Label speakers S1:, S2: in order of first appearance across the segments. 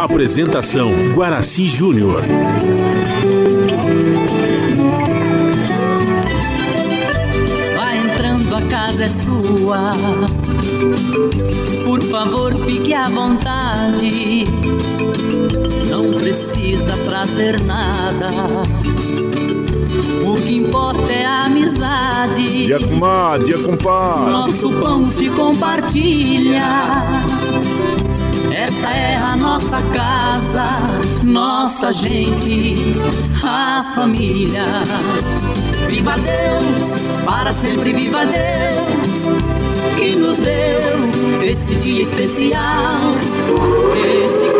S1: Apresentação Guaraci Júnior.
S2: Vai entrando, a casa é sua. Por favor, fique à vontade. Não precisa trazer nada. O que importa é a amizade.
S3: Dia comadre, dia compadre.
S2: Nosso pão se compartilha. Esta é a nossa casa, nossa gente, a família. Viva Deus, para sempre viva Deus, que nos deu esse dia especial, esse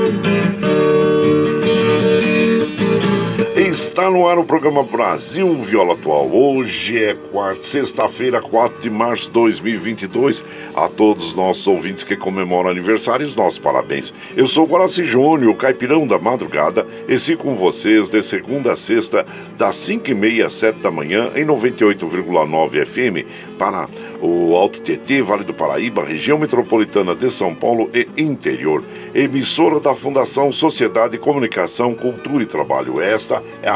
S3: Está no ar o programa Brasil Viola Atual. Hoje é quarta, sexta-feira, 4 de março de 2022. A todos os nossos ouvintes que comemoram aniversários, nossos parabéns. Eu sou Guaraci Júnior, caipirão da madrugada, e sigo com vocês de segunda a sexta, das 5h30 às 7 da manhã, em 98,9 FM, para o Alto TT, Vale do Paraíba, região metropolitana de São Paulo e interior. Emissora da Fundação Sociedade, Comunicação, Cultura e Trabalho. Esta é a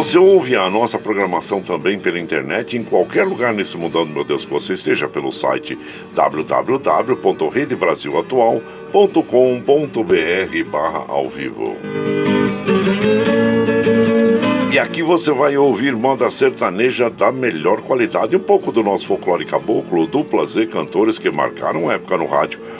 S3: Você ouve a nossa programação também pela internet em qualquer lugar nesse mundão, meu Deus, que você esteja pelo site www.redebrasilatual.com.br barra ao vivo. E aqui você vai ouvir moda sertaneja da melhor qualidade, um pouco do nosso folclore caboclo, duplas e cantores que marcaram época no rádio,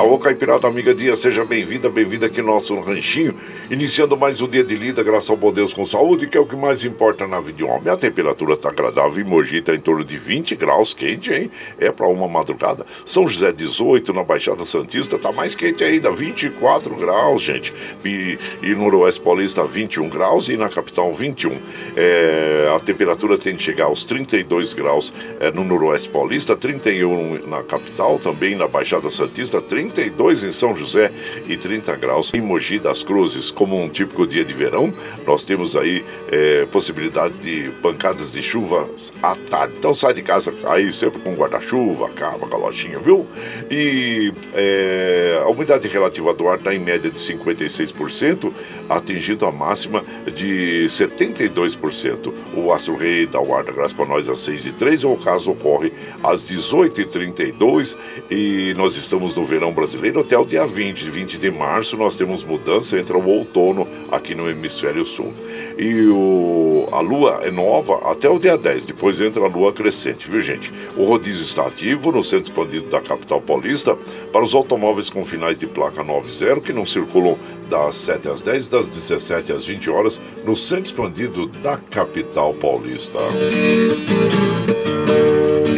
S3: Alô, Caipirada Amiga Dia, seja bem-vinda, bem-vinda aqui no nosso ranchinho, iniciando mais um dia de lida, graças ao bom Deus com saúde, que é o que mais importa na vida de homem. A temperatura está agradável, em Mogi está em torno de 20 graus, quente, hein? É para uma madrugada. São José 18, na Baixada Santista, está mais quente ainda, 24 graus, gente. E, e no Noroeste Paulista, 21 graus e na capital, 21. É, a temperatura tem de chegar aos 32 graus é, no Noroeste Paulista, 31 na capital, também na Baixada Santista, 30 32 em São José e 30 graus em Mogi das Cruzes. Como um típico dia de verão, nós temos aí é, possibilidade de pancadas de chuva à tarde. Então sai de casa aí sempre com guarda-chuva, cava, galochinha, viu? E é, a umidade relativa do ar está em média de 56%, atingindo a máxima de 72%. O Astro Rei da graça para nós às 6h03, o caso ocorre às 18h32 e nós estamos no verão União Brasileira até o dia 20. 20 de março nós temos mudança, entra o outono aqui no hemisfério sul. E o, a lua é nova até o dia 10, depois entra a lua crescente, viu gente? O rodízio está ativo no centro expandido da capital paulista para os automóveis com finais de placa 90 que não circulam das 7 às 10 das 17 às 20 horas no centro expandido da capital paulista.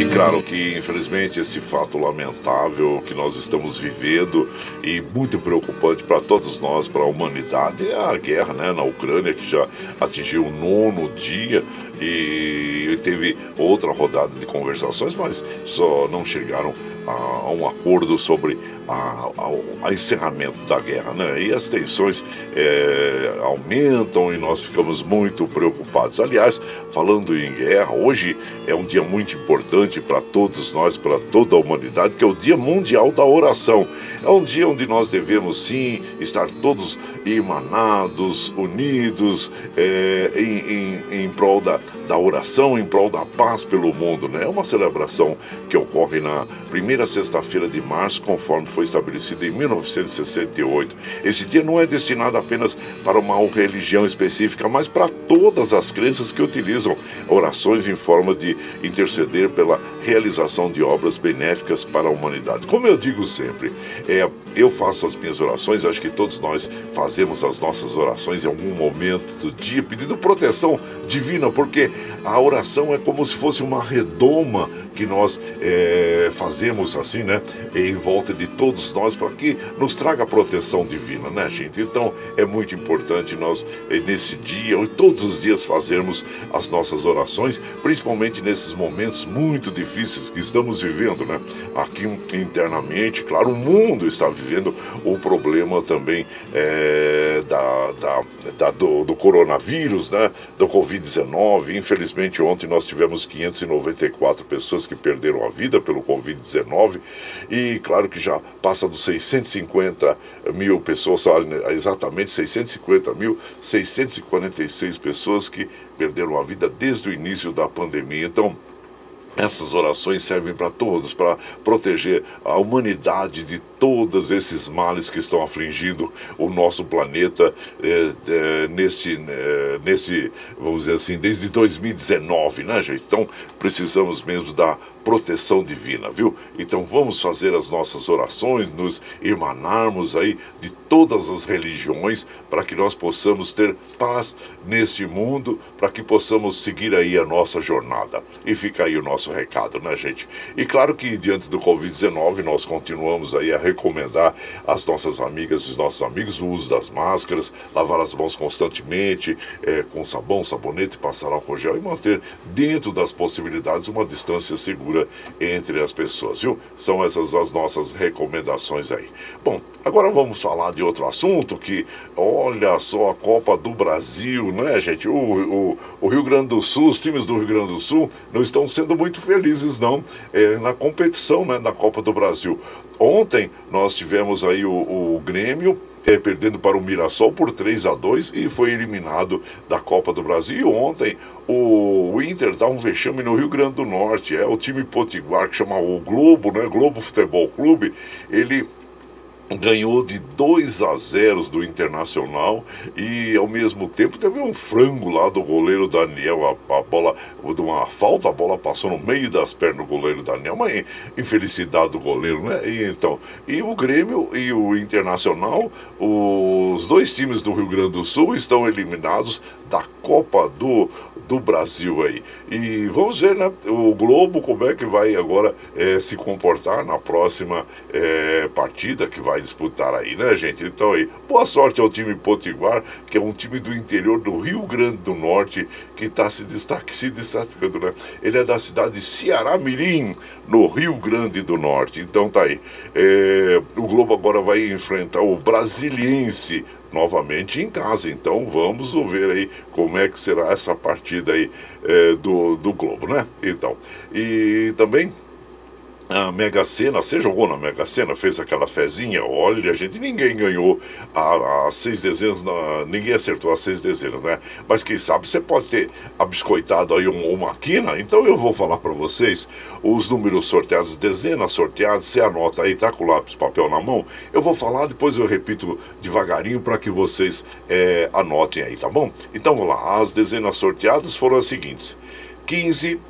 S3: E claro que, infelizmente, esse fato lamentável que nós estamos vivendo e muito preocupante para todos nós, para a humanidade, é a guerra né, na Ucrânia, que já atingiu o nono dia e teve outra rodada de conversações, mas só não chegaram a, um acordo sobre a, a, encerramento da guerra, né? E as tensões é, aumentam e nós ficamos muito preocupados. Aliás, falando em guerra, hoje é um dia muito importante para todos nós, para toda a humanidade, que é o Dia Mundial da Oração. É um dia onde nós devemos sim estar todos emanados, unidos é, em, em, em prol da, da oração, em prol da paz pelo mundo. Né? É uma celebração que ocorre na primeira sexta-feira de março, conforme foi estabelecido em 1968. Esse dia não é destinado apenas para uma religião específica, mas para todas as crenças que utilizam orações em forma de interceder pela realização de obras benéficas para a humanidade. Como eu digo sempre, é, eu faço as minhas orações, acho que todos nós fazemos as nossas orações em algum momento do dia, pedindo proteção divina, porque a oração é como se fosse uma redoma que nós é, fazemos assim, né, em volta de todos nós para que nos traga proteção divina, né, gente? Então é muito importante nós eh, nesse dia e todos os dias fazermos as nossas orações, principalmente nesses momentos muito difíceis que estamos vivendo, né? Aqui internamente, claro, o mundo está vivendo o problema também é, da, da, da do, do, coronavírus, né? Do Covid-19. Infelizmente ontem nós tivemos 594 pessoas pessoas que perderam a vida pelo Covid-19 e claro que já passa dos 650 mil pessoas, exatamente 650 mil, 646 pessoas que perderam a vida desde o início da pandemia. Então, essas orações servem para todos, para proteger a humanidade de todos esses males que estão afligindo o nosso planeta é, é, nesse, é, nesse, vamos dizer assim, desde 2019, né, gente? Então precisamos mesmo da proteção divina, viu? Então vamos fazer as nossas orações, nos emanarmos aí de todas as religiões para que nós possamos ter paz nesse mundo, para que possamos seguir aí a nossa jornada. E fica aí o nosso recado, né, gente? E claro que diante do Covid-19 nós continuamos aí a recomendar às nossas amigas e os nossos amigos o uso das máscaras, lavar as mãos constantemente é, com sabão, sabonete, passar álcool gel e manter dentro das possibilidades uma distância segura entre as pessoas, viu? São essas as nossas recomendações aí. Bom, agora vamos falar de outro assunto que, olha só, a Copa do Brasil, né, gente? O, o, o Rio Grande do Sul, os times do Rio Grande do Sul não estão sendo muito felizes, não, é, na competição, né, da Copa do Brasil. Ontem nós tivemos aí o, o Grêmio é, perdendo para o Mirassol por 3 a 2 e foi eliminado da Copa do Brasil. E ontem o, Inter dá um vexame no Rio Grande do Norte. É o time potiguar que chama o Globo, né? Globo Futebol Clube. Ele ganhou de 2 a 0 do Internacional e ao mesmo tempo teve um frango lá do goleiro Daniel, a, a bola, de uma falta, a bola passou no meio das pernas do goleiro Daniel, uma infelicidade do goleiro, né? E, então, e o Grêmio e o Internacional, os dois times do Rio Grande do Sul estão eliminados da Copa do, do Brasil aí. E vamos ver, né, o Globo como é que vai agora é, se comportar na próxima é, partida que vai disputar aí, né, gente? Então aí, boa sorte ao time Potiguar, que é um time do interior do Rio Grande do Norte, que está se, destaque, se destacando, né? Ele é da cidade de Ceará Mirim, no Rio Grande do Norte. Então tá aí. É, o Globo agora vai enfrentar o Brasiliense novamente em casa. Então vamos ver aí como é que será essa partida aí é, do, do Globo, né? Então, e também a Mega Sena, você jogou na Mega Sena, fez aquela fezinha, olha, gente, ninguém ganhou. As seis dezenas, ninguém acertou as seis dezenas, né? Mas quem sabe você pode ter abiscoitado aí um, uma quina, então eu vou falar para vocês os números sorteados, dezenas sorteadas, você anota aí, tá com lápis papel na mão, eu vou falar, depois eu repito devagarinho para que vocês é, anotem aí, tá bom? Então vamos lá, as dezenas sorteadas foram as seguintes, 15,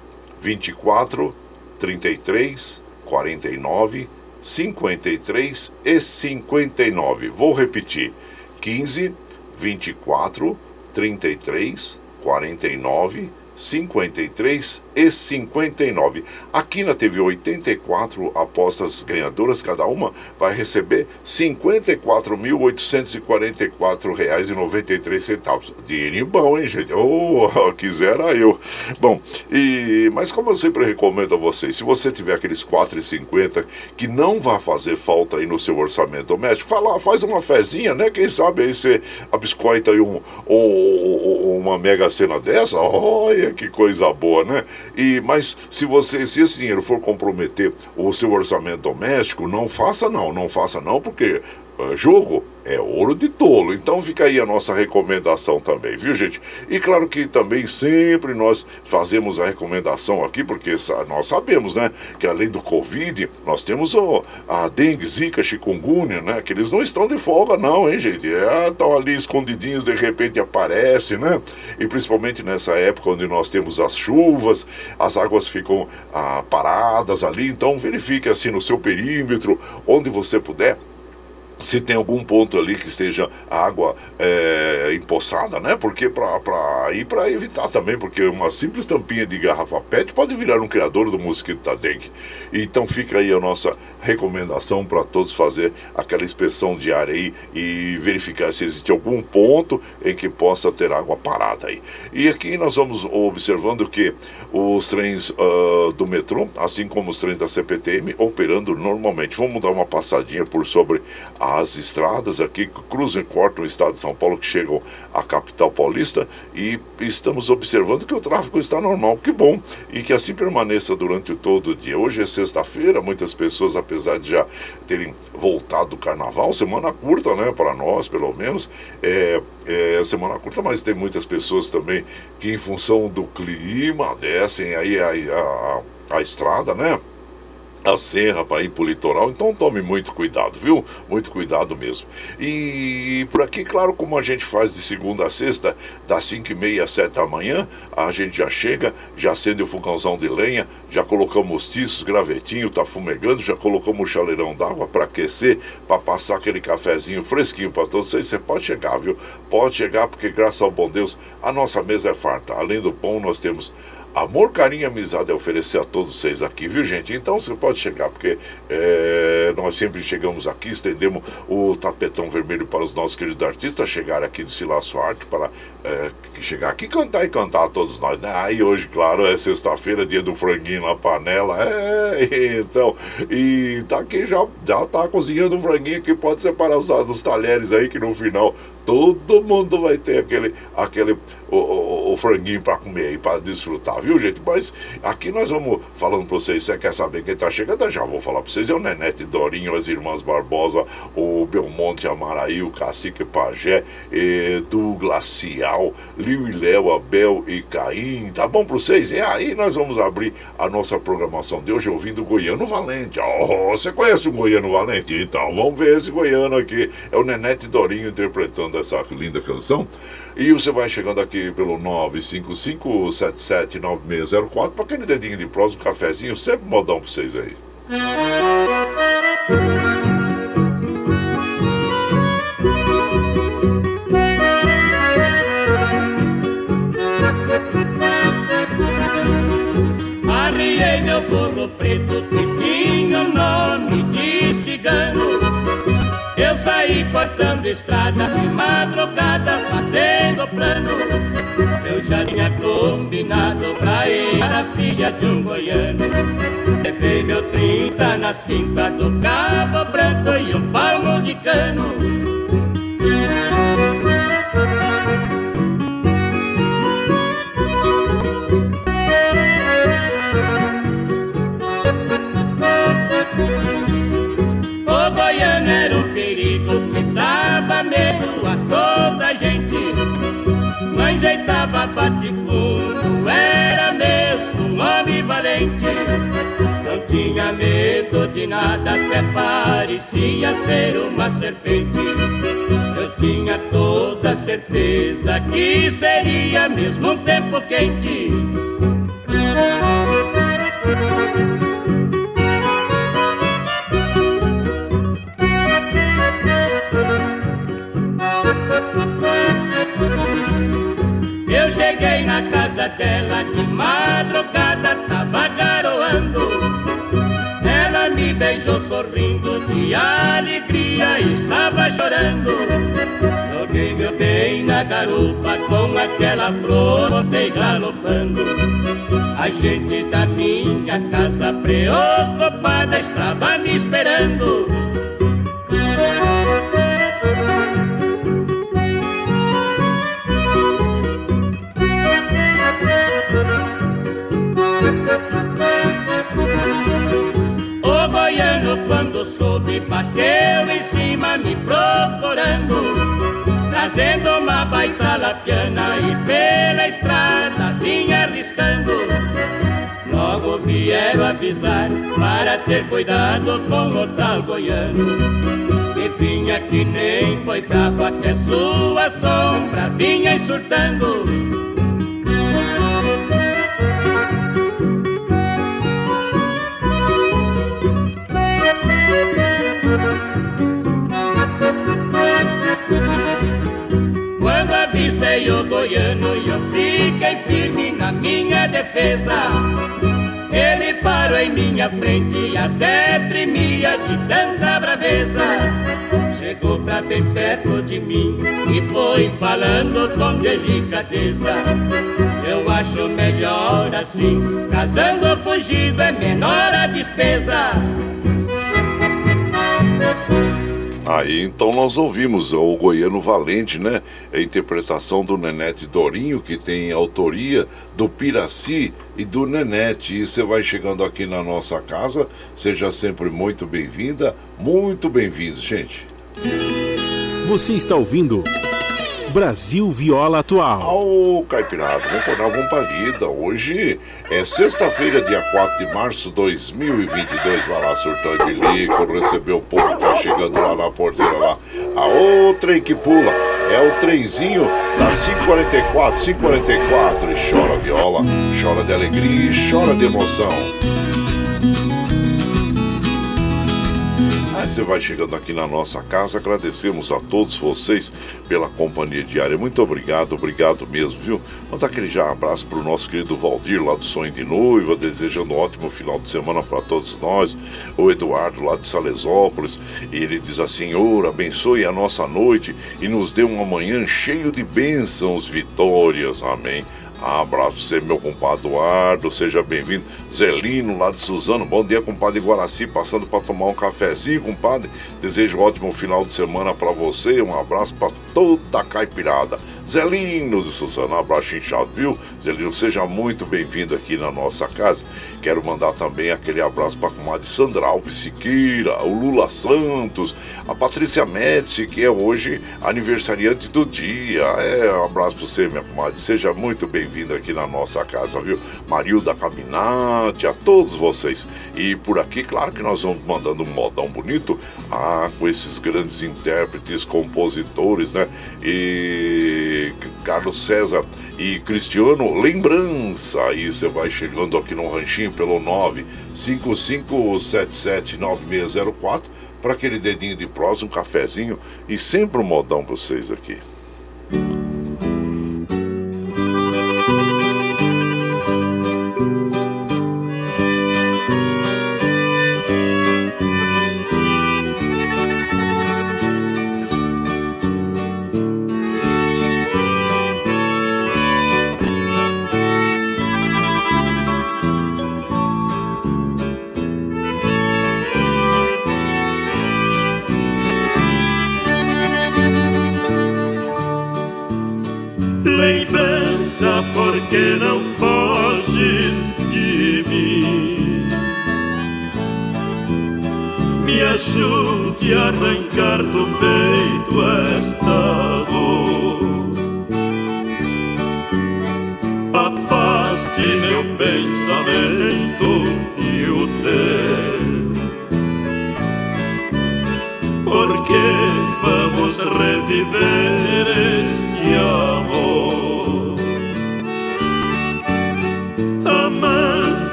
S3: 24, 33, 49, 53 e 59. Vou repetir: 15, 24, 33, 49, 53 e 59. A Quina teve 84 apostas ganhadoras, cada uma vai receber R$ 54.844,93. Dinheirinho bom, hein, gente? Oh, quisera eu. Bom, e, mas como eu sempre recomendo a vocês, se você tiver aqueles 4,50 que não vai fazer falta aí no seu orçamento doméstico, fala, faz uma fezinha, né? Quem sabe aí você abiscoita aí um, um, uma mega cena dessa, olha que coisa boa, né? E, mas se você, se esse dinheiro for comprometer o seu orçamento doméstico, não faça não, não faça não, porque uh, jogo é ouro de tolo. Então fica aí a nossa recomendação também, viu gente? E claro que também sempre nós fazemos a recomendação aqui, porque nós sabemos, né, que além do Covid, nós temos o, a dengue, zika, chikungunya, né, que eles não estão de folga não, hein gente? É, estão ali escondidinhos, de repente aparece, né? E principalmente nessa época onde nós temos as chuvas, as águas ficam ah, paradas ali, então verifique assim no seu perímetro, onde você puder, se tem algum ponto ali que esteja água é, empoçada, né? Porque para ir para evitar também, porque uma simples tampinha de garrafa PET pode virar um criador do mosquito da dengue. Então fica aí a nossa recomendação para todos fazer aquela inspeção diária aí e verificar se existe algum ponto em que possa ter água parada aí. E aqui nós vamos observando que os trens uh, do metrô, assim como os trens da CPTM, operando normalmente. Vamos dar uma passadinha por sobre a as estradas aqui que cruzam e cortam o estado de São Paulo, que chegam à capital paulista, e estamos observando que o tráfego está normal, que bom, e que assim permaneça durante todo o dia. Hoje é sexta-feira, muitas pessoas, apesar de já terem voltado do carnaval, semana curta, né, para nós, pelo menos, é, é semana curta, mas tem muitas pessoas também que, em função do clima, descem aí a, a, a, a estrada, né? A serra para ir para o litoral, então tome muito cuidado, viu? Muito cuidado mesmo. E por aqui, claro, como a gente faz de segunda a sexta, das 5 e meia às 7 da manhã, a gente já chega, já acende o fogãozão de lenha, já colocamos tiços, gravetinho, tá fumegando, já colocamos o chaleirão d'água para aquecer, para passar aquele cafezinho fresquinho para todos vocês. Você pode chegar, viu? Pode chegar, porque graças ao bom Deus, a nossa mesa é farta. Além do pão, nós temos Amor, carinho e amizade é oferecer a todos vocês aqui, viu gente? Então você pode chegar, porque é, nós sempre chegamos aqui, estendemos o tapetão vermelho para os nossos queridos artistas chegar aqui de Silaço Arte para é, chegar aqui cantar e cantar a todos nós, né? Aí hoje, claro, é sexta-feira, dia do franguinho na panela, é, então, e tá aqui já, já tá cozinhando um franguinho que pode separar os, os talheres aí, que no final todo mundo vai ter aquele, aquele o, o, o franguinho para comer aí, para desfrutar, viu, gente? Mas aqui nós vamos falando para vocês, você quer saber quem tá chegando? Já vou falar para vocês, é o Nenete Dorinho, as irmãs Barbosa, o Belmonte Amaraí, o Cacique Pajé, do Glacial, Liu e Léo, Abel e Caim, tá bom para vocês? E aí nós vamos abrir a nossa programação de hoje ouvindo o Goiano Valente. Oh, você conhece o Goiano Valente? Então vamos ver esse Goiano aqui, é o Nenete Dorinho interpretando dessa linda canção. E você vai chegando aqui pelo 955-779604 para aquele dedinho de prosa, um cafezinho, sempre modão para vocês aí.
S2: Arriei meu burro preto saí cortando estrada de madrugada, fazendo plano. Eu já tinha combinado pra ir a filha de um goiano. Levei meu trinta na cinta do cabo branco e um palmo de cano.
S4: De nada, até parecia ser uma serpente. Eu tinha toda certeza que seria mesmo um tempo quente. Sorrindo de alegria estava chorando. Joguei meu bem na garupa com aquela flor, voltei galopando. A gente da minha casa preocupada estava me esperando. Quando soube bateu em cima me procurando Trazendo uma baita lapiana e pela estrada vinha arriscando. Logo vieram avisar para ter cuidado com o tal goiano Que vinha que nem boi bravo até sua sombra vinha surtando avistei o goiano e eu fiquei firme na minha defesa. Ele parou em minha frente e até tremia de tanta braveza. Chegou pra bem perto de mim e foi falando com delicadeza. Eu acho melhor assim, casando fugido é menor a despesa
S3: Aí então nós ouvimos o Goiano Valente, né? A interpretação do Nenete Dorinho, que tem autoria do Piraci e do Nenete. E você vai chegando aqui na nossa casa, seja sempre muito bem-vinda, muito bem-vindos, gente.
S1: Você está ouvindo Brasil Viola Atual.
S3: Ô, Caipirada, vamos pra lida. Hoje é sexta-feira, dia 4 de março de 2022. Vai lá, surtão de lico, recebeu o povo que tá chegando lá na porteira lá. A outra que pula é o trenzinho da 544, 544. E chora viola, chora de alegria e chora de emoção. Você vai chegando aqui na nossa casa, agradecemos a todos vocês pela companhia diária. Muito obrigado, obrigado mesmo, viu? Mandar aquele já abraço pro nosso querido Valdir lá do Sonho de Noiva, desejando um ótimo final de semana para todos nós. O Eduardo lá de Salesópolis, ele diz assim: Senhor, abençoe a nossa noite e nos dê uma manhã cheio de bênçãos, vitórias. Amém. Abraço você, meu compadre Eduardo, seja bem-vindo. Zelino, lá de Suzano, bom dia, compadre Guaraci, passando para tomar um cafezinho, compadre. Desejo um ótimo final de semana para você, um abraço para toda a caipirada. Zelino de Suzano, um abraço inchado, viu? Zelino, seja muito bem-vindo aqui na nossa casa. Quero mandar também aquele abraço para a comadre Sandra Alves Siqueira, o Lula Santos, a Patrícia Médici, que é hoje aniversariante do dia. É, um abraço para você, minha comadre, seja muito bem-vindo aqui na nossa casa, viu? Marilda Caminati, a todos vocês. E por aqui, claro que nós vamos mandando um modão bonito, ah, com esses grandes intérpretes, compositores, né? E Carlos César e Cristiano, lembrança. Aí você vai chegando aqui no ranchinho pelo 955779604 para aquele dedinho de prosa, um cafezinho e sempre um modão para vocês aqui.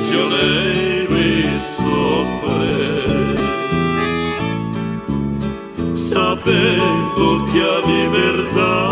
S5: se eu leiro e sapendo
S6: che ha libertà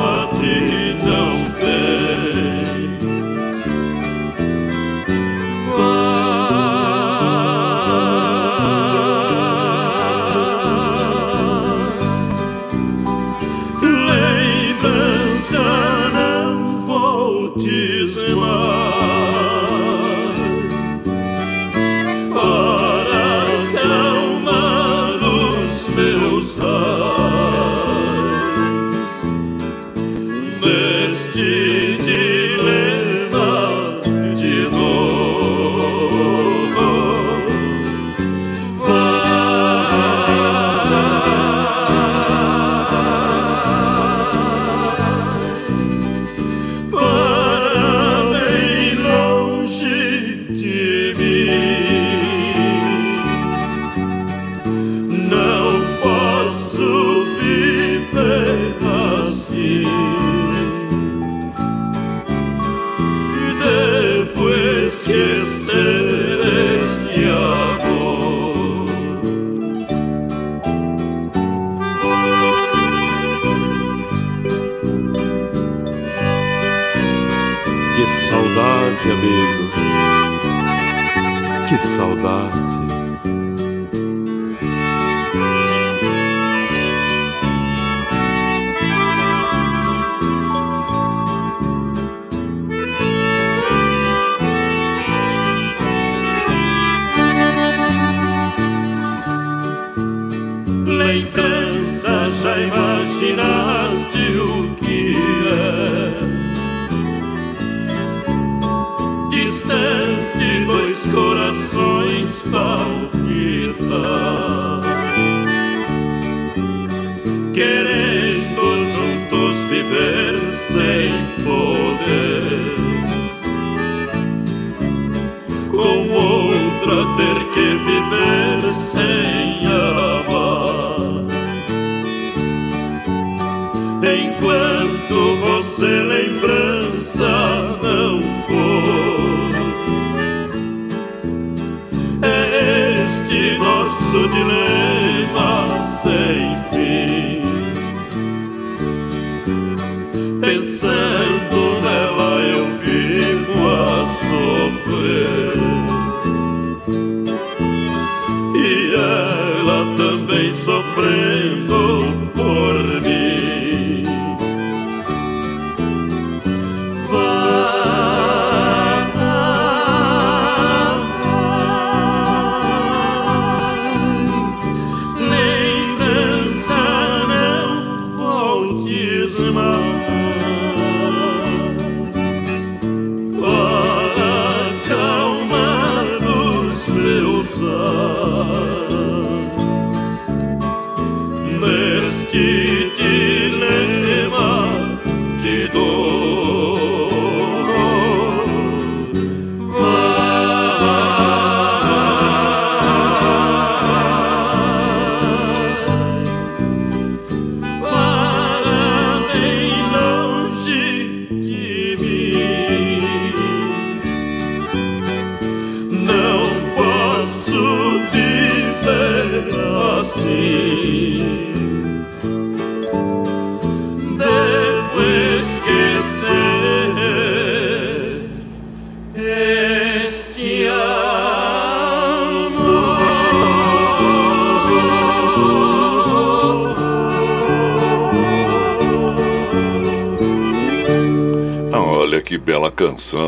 S6: bela canção, aliás, né?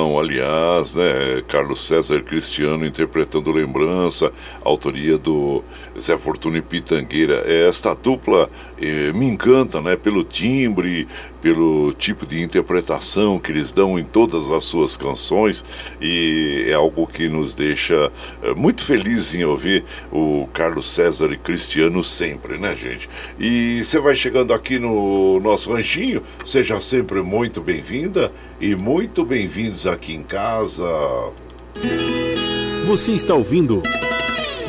S6: Carlos César Cristiano interpretando Lembrança, autoria do Zé Fortuna e Pitangueira. Esta dupla eh, me encanta, né? Pelo timbre, pelo tipo de interpretação que eles dão em todas as suas canções e é algo que nos deixa eh, muito felizes em ouvir o Carlos César e Cristiano sempre, né, gente? E você vai chegando aqui no nosso ranchinho, seja sempre muito bem-vinda e muito bem-vindos aqui em casa.
S1: Você está ouvindo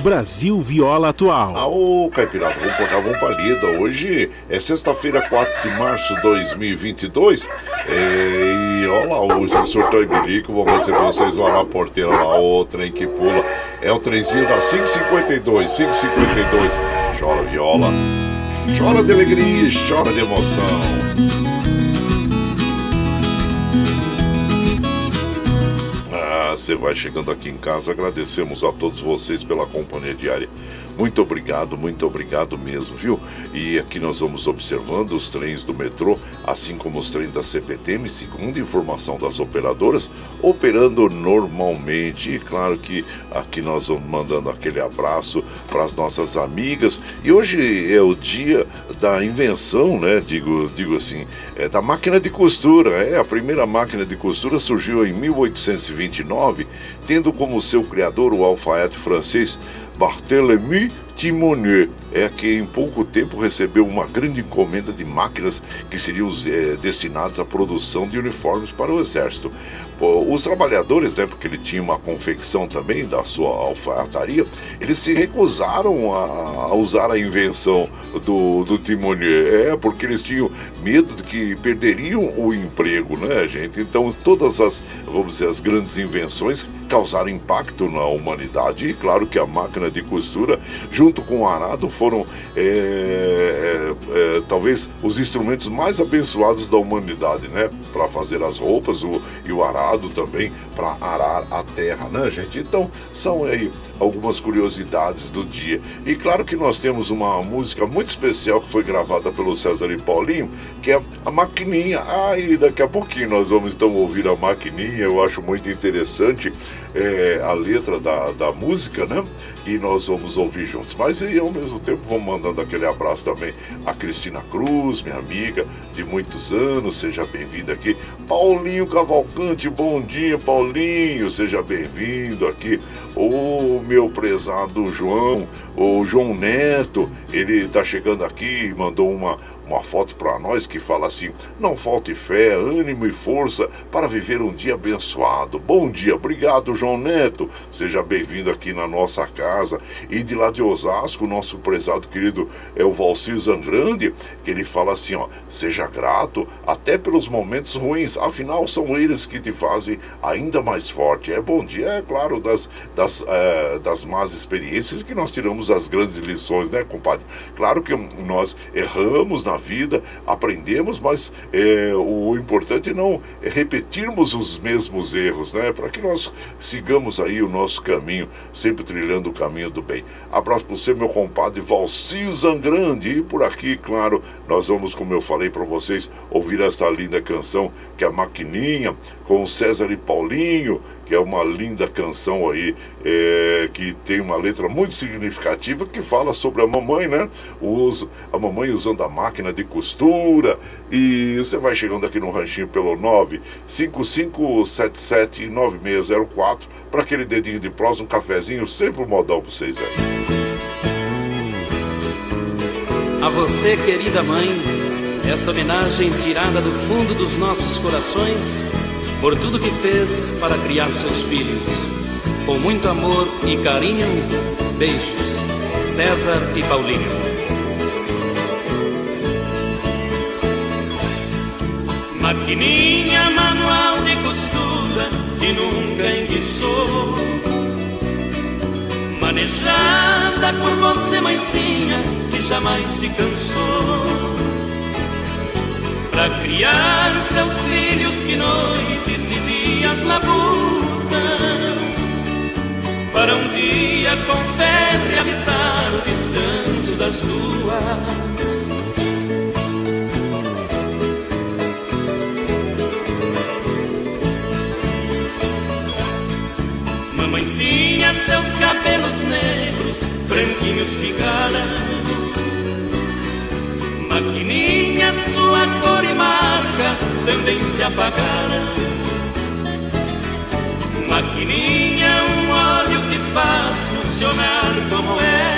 S1: Brasil Viola Atual.
S6: Aô, Caipirata, vamos cortar vamos palida. Hoje é sexta-feira, 4 de março de 2022. É, e olha lá, hoje o sorteio Bilico, vou receber vocês lá na porteira, lá, o trem que pula. É o trenzinho da 552, 552. Chora viola,
S3: Chora de alegria e chora de emoção. Você vai chegando aqui em casa. Agradecemos a todos vocês pela companhia diária. Muito obrigado, muito obrigado mesmo, viu? E aqui nós vamos observando os trens do metrô, assim como os trens da CPTM, segundo informação das operadoras, operando normalmente. E claro que aqui nós vamos mandando aquele abraço para as nossas amigas. E hoje é o dia da invenção, né? Digo, digo assim, é da máquina de costura. É a primeira máquina de costura surgiu em 1829, tendo como seu criador o alfaiate francês Barthélemy Timonier é que em pouco tempo recebeu uma grande encomenda de máquinas que seriam é, destinadas à produção de uniformes para o exército. Os trabalhadores, né, porque ele tinha uma confecção também da sua alfaiataria, eles se recusaram a, a usar a invenção do, do timonier, é, porque eles tinham medo de que perderiam o emprego, né, gente? Então, todas as, vamos dizer, as grandes invenções causaram impacto na humanidade e, claro, que a máquina de costura, junto com o arado, foram é, é, talvez os instrumentos mais abençoados da humanidade, né? Para fazer as roupas o, e o arado também para arar a terra, né, gente? Então, são aí algumas curiosidades do dia. E claro que nós temos uma música muito especial que foi gravada pelo César e Paulinho, que é a Maquininha. Ah, daqui a pouquinho nós vamos então ouvir a Maquininha. Eu acho muito interessante é, a letra da, da música, né? E nós vamos ouvir juntos. Mas e ao mesmo tempo vamos mandando aquele abraço também a Cristina Cruz, minha amiga de muitos anos, seja bem-vinda aqui. Paulinho Cavalcante, bom dia, Paulinho, seja bem-vindo aqui. O meu prezado João, o João Neto, ele tá chegando aqui e mandou uma, uma foto para nós que fala assim: não falte fé, ânimo e força para viver um dia abençoado. Bom dia, obrigado, João Neto. Seja bem-vindo aqui na nossa casa. E de lá de Osasco, nosso prezado querido é o Valcir Zangrande, que ele fala assim: ó, seja grato até pelos momentos ruins, afinal são eles que te fazem ainda mais forte. É bom dia, é claro, das, das, é, das más experiências que nós tiramos as grandes lições, né, compadre? Claro que nós erramos na vida, aprendemos, mas é, o importante é não repetirmos os mesmos erros, né? Para que nós sigamos aí o nosso caminho, sempre trilhando o caminho do bem. Abraço para você, meu compadre Valci Zangrande. E por aqui, claro, nós vamos, como eu falei para vocês, ouvir esta linda canção que é a Maquininha, com César e Paulinho que é uma linda canção aí, é, que tem uma letra muito significativa que fala sobre a mamãe, né? Uso, a mamãe usando a máquina de costura. E você vai chegando aqui no ranchinho pelo 955779604 para aquele dedinho de prosa, um cafezinho, sempre um modal para vocês aí.
S7: A você, querida mãe, esta homenagem tirada do fundo dos nossos corações por tudo que fez para criar seus filhos. Com muito amor e carinho, beijos. César e Paulinho.
S8: Maquininha manual de costura que nunca enguiçou. Manejada por você, mãezinha, que jamais se cansou para criar seus filhos que noites e dias labutam, para um dia com fé realizar o descanso das duas. Mamãezinha, seus cabelos negros, branquinhos ficaram Maquininha, sua cor e marca também se apagaram. Maquininha, um óleo que faz funcionar como é.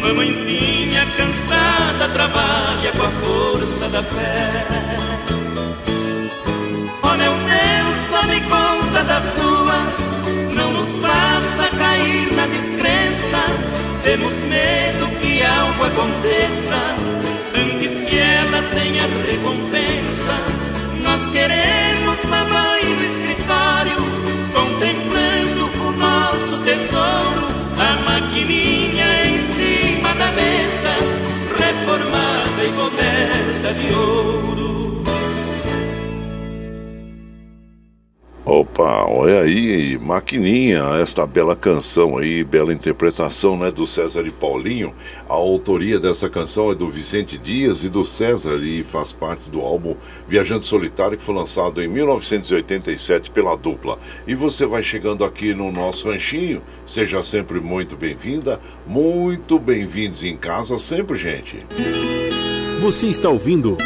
S8: Mamãezinha cansada trabalha com a força da fé. Oh meu Deus, tome conta das duas, faça cair na descrença. Temos medo que algo aconteça antes que ela tenha recompensa. Nós queremos mamãe no escritório, contemplando o nosso tesouro, a maquininha em cima da mesa, reformada e coberta de ouro.
S3: Opa, olha aí, maquininha, esta bela canção aí, bela interpretação, né, do César e Paulinho. A autoria dessa canção é do Vicente Dias e do César e faz parte do álbum Viajante Solitário que foi lançado em 1987 pela dupla. E você vai chegando aqui no nosso ranchinho, seja sempre muito bem-vinda, muito bem-vindos em casa sempre, gente.
S1: Você está ouvindo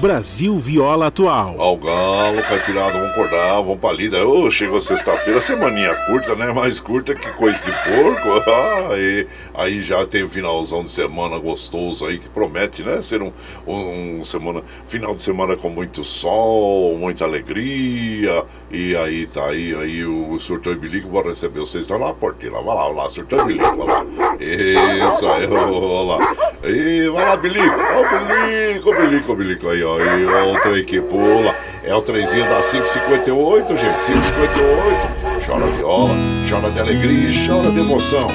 S1: Brasil Viola Atual.
S3: Ao galo, caipirada, vamos acordar, vamos pra lida. Ô, chegou sexta-feira, semaninha curta, né? Mais curta que coisa de porco. Ah, aí, aí já tem o finalzão de semana gostoso aí que promete, né? Ser um, um semana, final de semana com muito sol, muita alegria. E aí tá aí, aí o surtão e bilico vai receber vocês. Está lá a portinha, lá, vai lá, vai lá, surtão e bilico, vai lá. Isso aí, ó lá. E vai lá, bilico, ó, bilico, bilico, bilico aí, ó. E outra que pula. É o trenzinho da 558, gente. 558. Chora viola, chora de alegria e chora de emoção.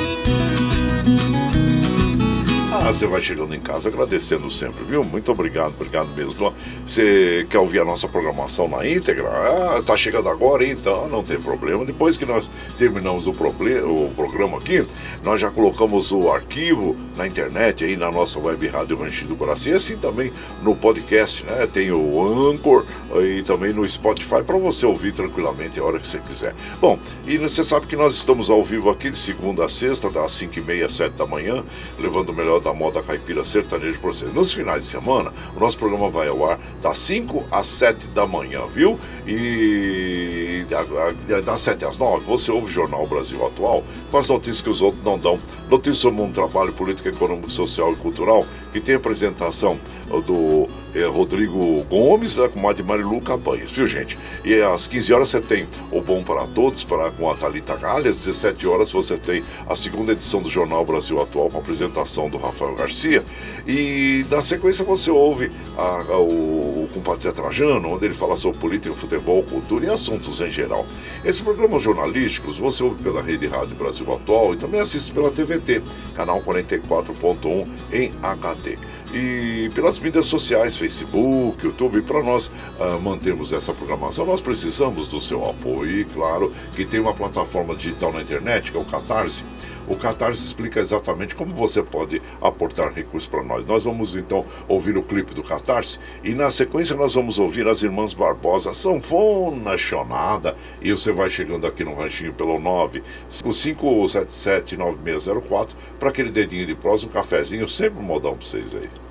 S3: Ah, você vai chegando em casa agradecendo sempre, viu? Muito obrigado, obrigado mesmo. Você quer ouvir a nossa programação na íntegra? Ah, está chegando agora, então não tem problema. Depois que nós terminamos o, o programa aqui, nós já colocamos o arquivo na internet, aí na nossa web rádio Ranchinho do Coração, e assim também no podcast, né? Tem o Anchor e também no Spotify para você ouvir tranquilamente a hora que você quiser. Bom, e você sabe que nós estamos ao vivo aqui de segunda a sexta, das 5 e meia, 7 da manhã, levando o melhor da moda caipira sertaneja para vocês. Nos finais de semana, o nosso programa vai ao ar das 5 às 7 da manhã, viu? E das 7 às 9 você ouve o Jornal Brasil Atual com as notícias que os outros não dão. Notícias sobre um trabalho político, econômico, social e cultural que tem apresentação do é, Rodrigo Gomes, né, com a de Marilu Cabanhas, viu gente? E às 15 horas você tem o Bom para Todos, para, com a Thalita Galha, às 17 horas você tem a segunda edição do Jornal Brasil Atual, com a apresentação do Rafael Garcia, e na sequência você ouve a, a, o, o compadre Zé Trajano, onde ele fala sobre política, futebol, cultura e assuntos em geral. Esses programas jornalísticos você ouve pela Rede Rádio Brasil Atual e também assiste pela TVT, canal 44.1 em HD e pelas mídias sociais, Facebook, YouTube, para nós uh, mantermos essa programação, nós precisamos do seu apoio e, claro, que tem uma plataforma digital na internet, que é o Catarse. O Catarse explica exatamente como você pode aportar recursos para nós. Nós vamos então ouvir o clipe do Catarse e na sequência nós vamos ouvir as irmãs Barbosa, Sanfona Chonada. E você vai chegando aqui no ranchinho pelo 955779604 para aquele dedinho de prosa, um cafezinho, sempre um modão para vocês aí.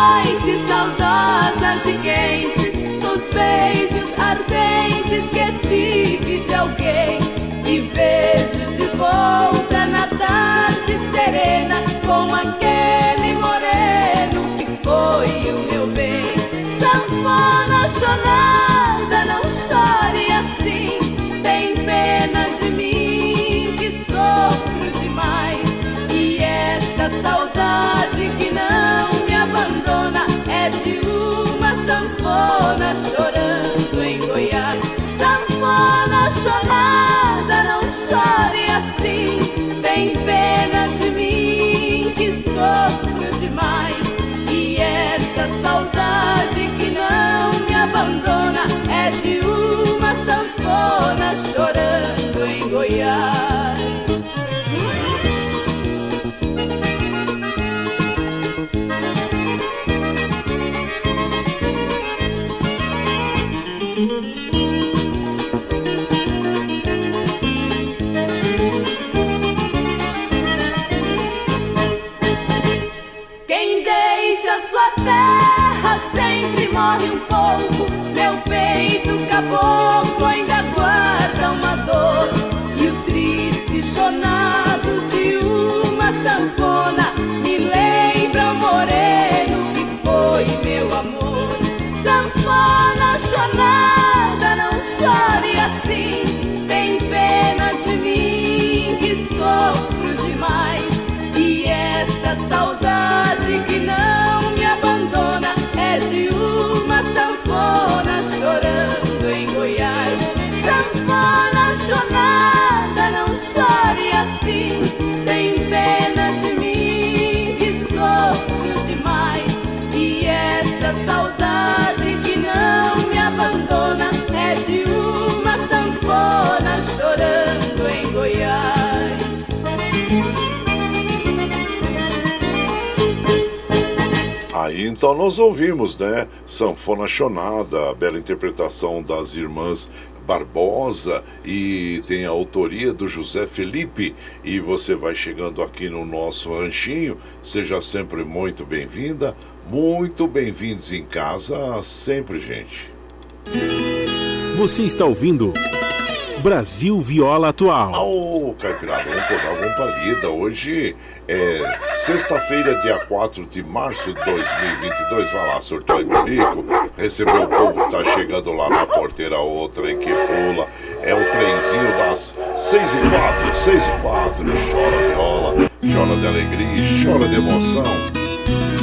S9: Noites saudosas e quentes, os beijos ardentes que tive de alguém. E vejo sanfona chorando em Goiás. Sanfona chorada,
S3: então nós ouvimos, né? Sanfona Chonada, a bela interpretação das irmãs Barbosa e tem a autoria do José Felipe. E você vai chegando aqui no nosso ranchinho, seja sempre muito bem-vinda, muito bem-vindos em casa, sempre, gente.
S1: Você está ouvindo Brasil Viola Atual.
S3: Ô, Caipirada, vamos acordar, vamos pra lida. Hoje é sexta-feira, dia 4 de março de 2022. Vai lá, surtou e bilico. Recebeu o povo que tá chegando lá na porteira, outra em que pula. É o trenzinho das 6 e 4, 6 e 4. E chora viola, chora de alegria, e chora de emoção.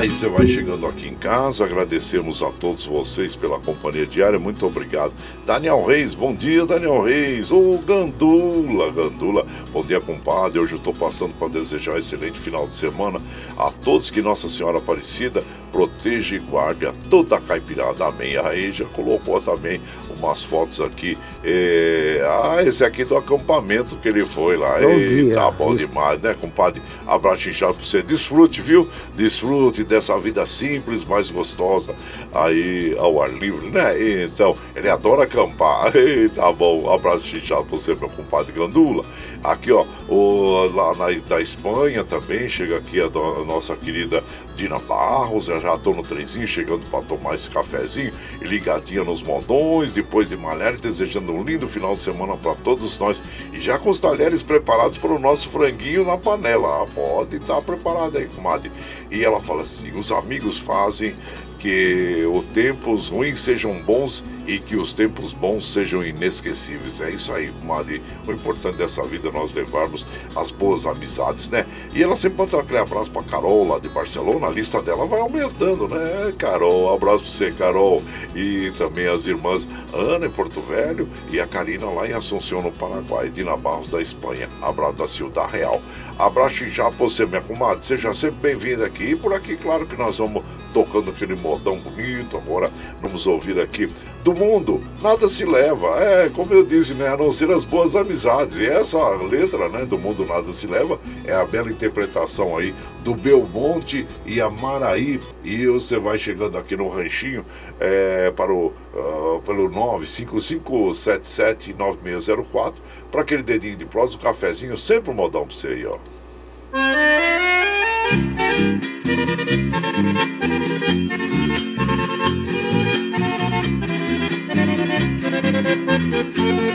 S3: Aí você vai chegando aqui em casa, agradecemos a todos vocês pela companhia diária, muito obrigado. Daniel Reis, bom dia, Daniel Reis. Ô, Gandula, Gandula, bom dia, compadre. Hoje eu estou passando para desejar um excelente final de semana a todos que Nossa Senhora Aparecida proteja e guarde a toda a caipirada. Amém. Aí já colocou também umas fotos aqui. É, Ah, esse aqui do acampamento que ele foi lá.
S10: Vi,
S3: tá
S10: é.
S3: bom demais, né, compadre? Abraço inchado pra você. Desfrute, viu? Desfrute dessa vida simples, mais gostosa. Aí, ao ar livre, né? Então, ele adora acampar. Ei, tá bom. Abraço inchado pra você, meu compadre Gandula. Aqui, ó, o, lá na, da Espanha também, chega aqui a, do- a nossa querida Dina Barros. Eu já tô no trenzinho, chegando pra tomar esse cafezinho ligadinha nos modões, depois de malhar desejando um lindo final de semana pra todos nós. E já com os talheres preparados para o nosso franguinho na panela. Pode estar preparado aí, comadre. E ela fala assim: os amigos fazem que os tempos ruins sejam bons e que os tempos bons sejam inesquecíveis. É isso aí, comadre. O importante dessa vida é nós levarmos as boas amizades, né? E ela sempre manda aquele abraço pra Carol lá de Barcelona. A lista dela vai aumentando, né? Carol, abraço pra você, Carol. E também as irmãs Ana em Porto Velho e a Karina lá em Assunção, no Paraguai. Dina Barros da Espanha. Abraço da Ciudad Real. Abraço já você, minha comadre. Seja sempre bem-vinda aqui. E por aqui, claro que nós vamos tocando aquele modão bonito. Agora vamos ouvir aqui do mundo. Nada se leva. É, como eu disse, né? A não ser as boas amizades. E essa letra, né? Do mundo nada se leva é a bela interpretação aí do Belmonte e a Maraí. E você vai chegando aqui no ranchinho é, para o, ah, pelo 955779604 para aquele dedinho de prosa, o cafezinho, sempre um modão pra você aí, ó.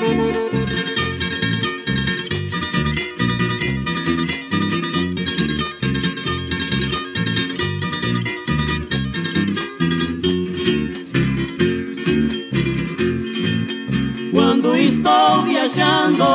S4: Quando estou viajando,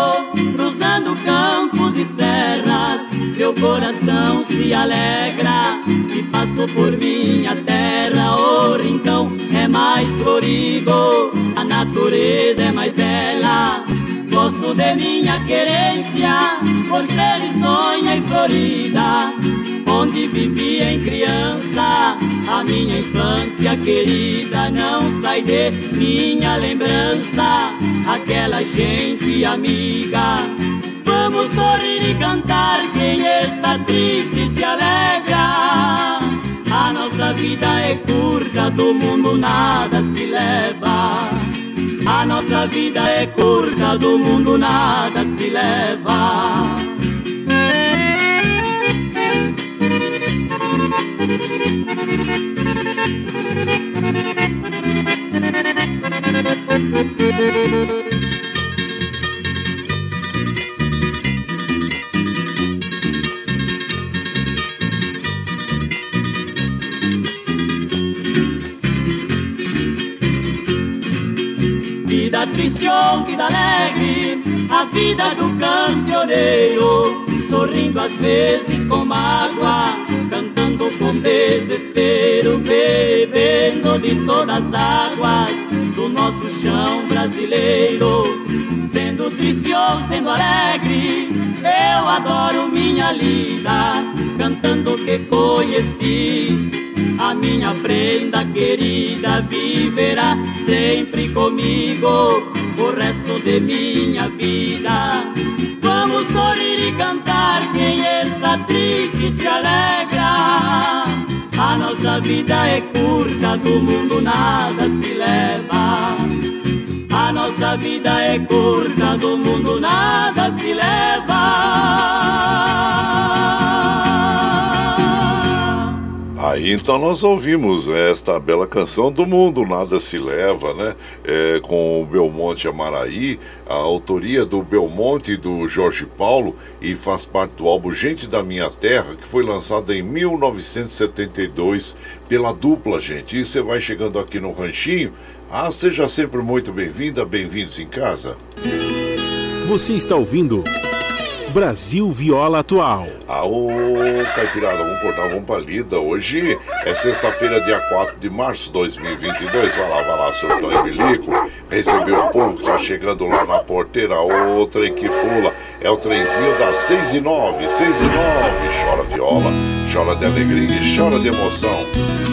S4: cruzando campos e serras, meu coração se alegra. Se passo por minha terra, o rincão é mais florido, a natureza é mais bela. Gosto de minha querência, por ser risonha e florida, onde vivi em criança. A minha infância querida não sai de minha lembrança, aquela gente amiga. Vamos sorrir e cantar, quem está triste se alegra. A nossa vida é curta, do mundo nada se leva. A nossa vida é curta, do mundo nada se leva. Triste ou vida alegre, a vida do cancioneiro, sorrindo às vezes com mágoa, cantando com desespero, bebendo de todas as águas do nosso chão brasileiro. Sendo triste ou sendo alegre, eu adoro minha lida, cantando que conheci. A minha prenda querida viverá sempre comigo o resto de minha vida. Vamos sorrir e cantar, quem está triste se alegra. A nossa vida é curta, do mundo nada se leva. A nossa vida é curta, do mundo nada se leva.
S3: Então nós ouvimos esta bela canção do mundo Nada Se Leva, né? É, com o Belmonte Amaraí, a autoria do Belmonte e do Jorge Paulo e faz parte do álbum Gente da Minha Terra, que foi lançado em 1972 pela dupla, gente. E você vai chegando aqui no Ranchinho. Ah, seja sempre muito bem-vinda, bem-vindos em casa.
S1: Você está ouvindo Brasil Viola Atual.
S3: Aô, Caipirada, vamos cortar, vamos pra lida. Hoje é sexta-feira, dia 4 de março de 2022. Vai lá, vai lá, senhor Tony Bilico. Recebeu o povo que está chegando lá na porteira. O trem que pula é o trenzinho das 6 e 9, 6 e 9. Chora viola, chora de alegria e chora de emoção.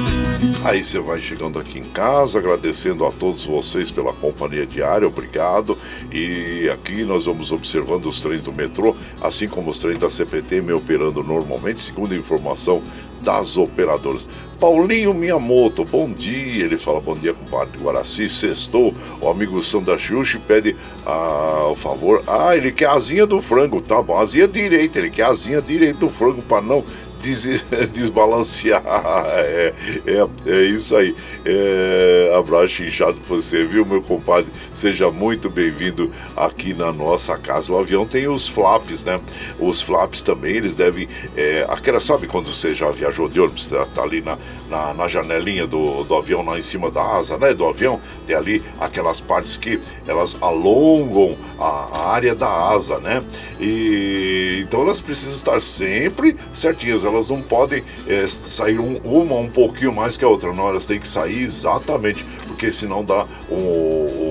S3: Aí você vai chegando aqui em casa, agradecendo a todos vocês pela companhia diária, obrigado. E aqui nós vamos observando os trens do metrô, assim como os trens da CPT me operando normalmente, segundo a informação das operadoras. Paulinho Miyamoto, bom dia. Ele fala bom dia, compadre Guaraci. Sextou. O amigo Sandra Xuxi pede ah, o favor. Ah, ele quer a asinha do frango, tá bom. Asinha direita, ele quer a asinha direita do frango para não des- desbalancear. É, é, é isso aí. É, abraço inchado pra você, viu, meu compadre? Seja muito bem-vindo aqui na nossa casa. O avião tem os flaps, né? Os flaps também, eles devem. É, aquela, sabe quando você já viajou de ônibus, tá, tá ali na, na, na janelinha do, do avião, lá em cima da asa, né? Do avião, tem ali aquelas partes que elas alongam a, a área da asa, né? E então elas precisam estar sempre certinhas, elas não podem é, sair um- uma um pouquinho mais que a outra, não, elas têm que sair exatamente, porque senão dá um, um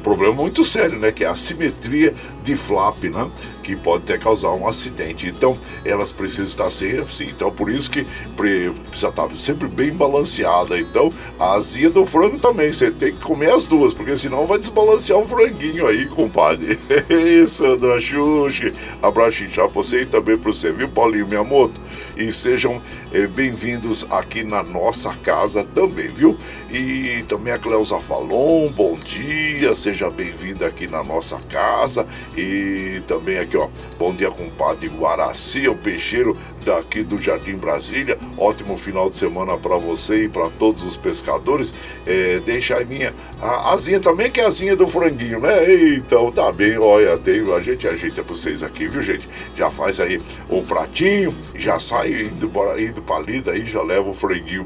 S3: problema muito sério, né? Que é a assimetria de flap, né? Que pode até causar um acidente. Então elas precisam estar sempre. Então por isso que pre- precisa estar sempre bem balanceada. Então a azia do frango também, você tem que comer as duas, porque senão vai desbalancear o franguinho aí, compadre. Sandra Xuxi, abraço já pra você e também pra você, viu, Paulinho Miyamoto? E sejam eh, bem-vindos aqui na nossa casa também, viu? E também a Cleusa Falon, bom dia, seja bem-vinda aqui na nossa casa. E também aqui, ó, bom dia, compadre Guaraci, o peixeiro daqui do Jardim Brasília. Ótimo final de semana para você e para todos os pescadores. Eh, deixa a minha a asinha também, que é a asinha do franguinho, né? Então tá bem, olha, tem, a gente ajeita pra vocês aqui, viu, gente? Já faz aí o pratinho, já sai indo, bora, indo pra lida aí, já leva o franguinho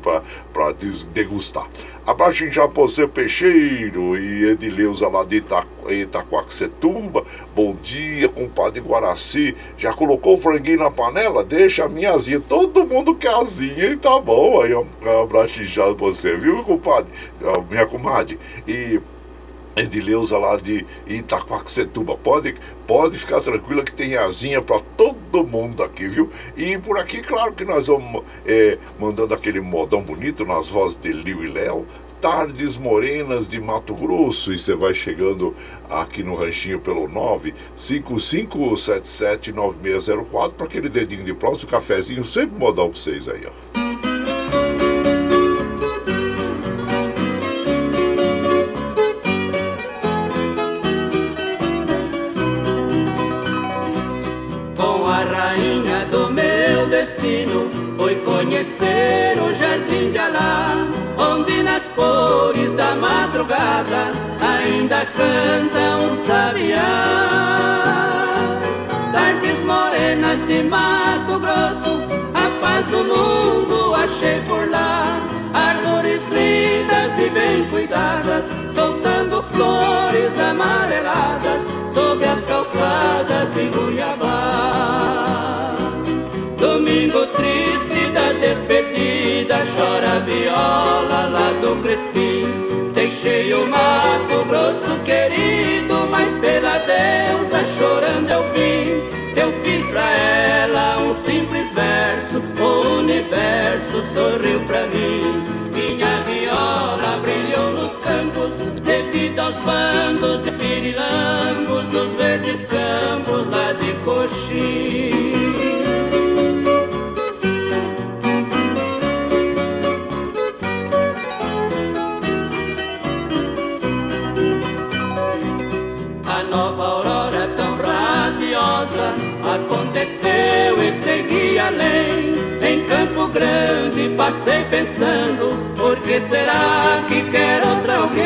S3: des- degustar. Abaixo em Japocê Peixeiro e Edileuza lá de Ita, Itaquaquecetuba. Bom dia, compadre Guaraci. Já colocou o franguinho na panela? Deixa a minha asinha. Todo mundo quer asinha e tá bom. Aí, ó, abraço pra você, viu, compadre? Minha comadre. E Edileuza lá de Itaquaquecetuba. Pode, pode ficar tranquila que tem asinha para todo mundo aqui, viu? E por aqui, claro que nós vamos é, mandando aquele modão bonito nas vozes de Liu e Léo. Tardes Morenas de Mato Grosso. E você vai chegando aqui no ranchinho pelo 955779604 para aquele dedinho de próximo, cafezinho, sempre modal para vocês aí, ó.
S4: Madrugada ainda canta um sabiá. Tardes morenas de Mato Grosso, a paz do mundo achei por lá. Árvores lindas e bem cuidadas, soltando flores amareladas sobre as calçadas de Guiabá. Domingo triste da despedida, chora a viola lá do Crespim. Sorriu pra mim. Minha viola brilhou nos campos, devido aos bandos de pirilangos, nos verdes campos lá de coxim. A nova aurora tão radiosa aconteceu e segui além. Campo Grande passei pensando, por que será que quer outra alguém?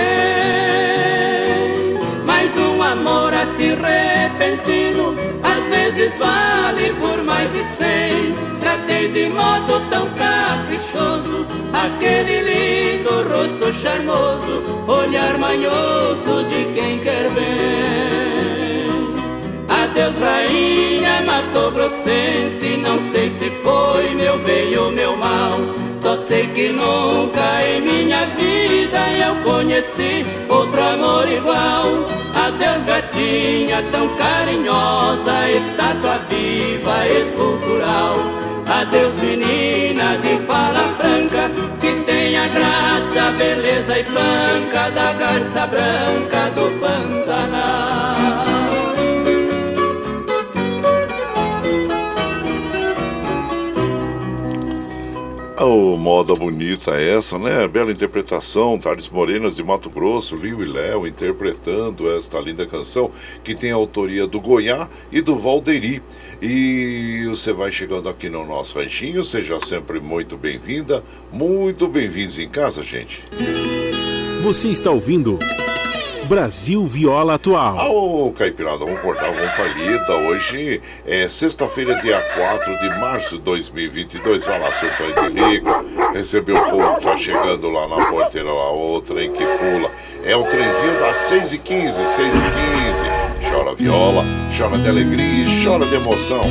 S4: Mas um amor assim repentino, às vezes vale por mais de cem. Tratei de modo tão caprichoso, aquele lindo rosto charmoso, olhar manhoso de quem quer bem. Rainha Mato Grossense. Não sei se foi meu bem ou meu mal. Só sei que nunca em minha vida eu conheci outro amor igual. Adeus, gatinha tão carinhosa, estátua viva, escultural. Adeus, menina de fala franca, que tem a graça, beleza e panca da garça branca do Pantanal.
S3: Oh, moda bonita essa, né? Bela interpretação, Thales Morenas de Mato Grosso, Liu e Léo interpretando esta linda canção que tem a autoria do Goiá e do Valderi. E você vai chegando aqui no nosso ranchinho, seja sempre muito bem-vinda, muito bem-vindos em casa, gente.
S1: Você está ouvindo Brasil Viola Atual.
S3: Ô, Caipirada, vamos cortar uma palhita. Hoje é sexta-feira, dia 4 de março de 2022. Vai lá, seu de liga. Recebeu o povo que tá chegando lá na porteira, lá, o trem que pula. É o trenzinho das 6h15, 6h15. Chora viola, chora de alegria e chora de emoção.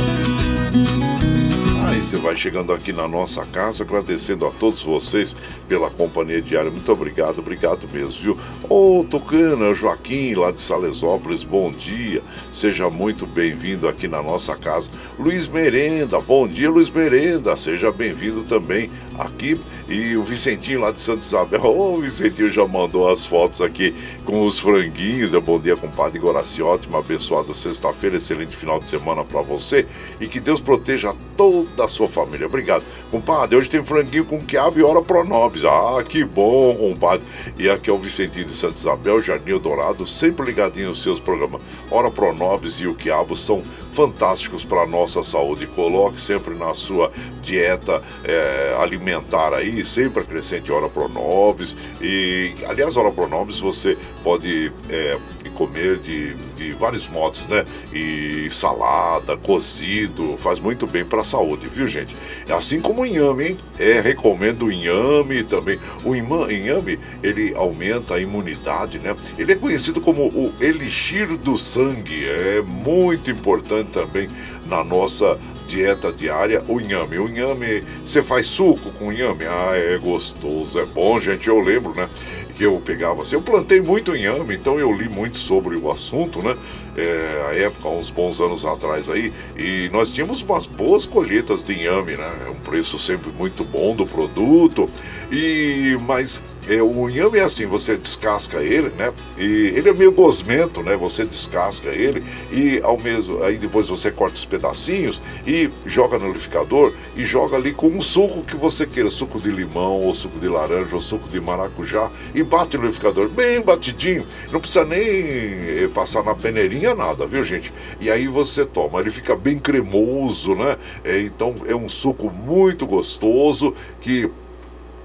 S3: Você vai chegando aqui na nossa casa, agradecendo a todos vocês pela companhia diária. Muito obrigado, obrigado mesmo, viu? Ô, Tocano, o Joaquim, lá de Salesópolis, bom dia. Seja muito bem-vindo aqui na nossa casa. Luiz Merenda, bom dia, Luiz Merenda. Seja bem-vindo também aqui. E o Vicentinho lá de Santa Isabel. O Vicentinho já mandou as fotos aqui com os franguinhos. É bom dia, compadre Goraciotti. Uma abençoada sexta-feira, excelente final de semana para você. E que Deus proteja toda a sua família. Obrigado. Compadre, hoje tem franguinho com quiabo e hora pronobis. Ah, que bom, compadre. E aqui é o Vicentinho de Santa Isabel, Jardim Dourado, sempre ligadinho nos seus programas. Hora pronobis e o quiabo são fantásticos para nossa saúde. Coloque sempre na sua dieta é, alimentar aí, sempre acrescente hora pronobis. E, aliás, hora pronobis você pode é, comer de, de vários modos, né? E salada, cozido, faz muito bem para a saúde, viu, gente? Assim como o inhame, hein? É, recomendo o inhame também. O inhame, ele aumenta a imunidade, né? Ele é conhecido como o elixir do sangue. É muito importante também na nossa dieta diária, o inhame. O inhame, você faz suco com inhame? Ah, é gostoso, é bom, gente. Eu lembro, né? Que eu pegava assim, eu plantei muito inhame, então eu li muito sobre o assunto, né? É, a época, uns bons anos atrás aí, e nós tínhamos umas boas colheitas de inhame, né? É um preço sempre muito bom do produto, e mas o inhame é assim, você descasca ele, né? E ele é meio gosmento, né? Você descasca ele e ao mesmo aí depois você corta os pedacinhos e joga no liquidificador e joga ali com um suco que você queira, suco de limão ou suco de laranja ou suco de maracujá e bate no liquidificador bem batidinho. Não precisa nem eh, passar na peneirinha nada, viu, gente? E aí você toma, ele fica bem cremoso, né? É, então é um suco muito gostoso que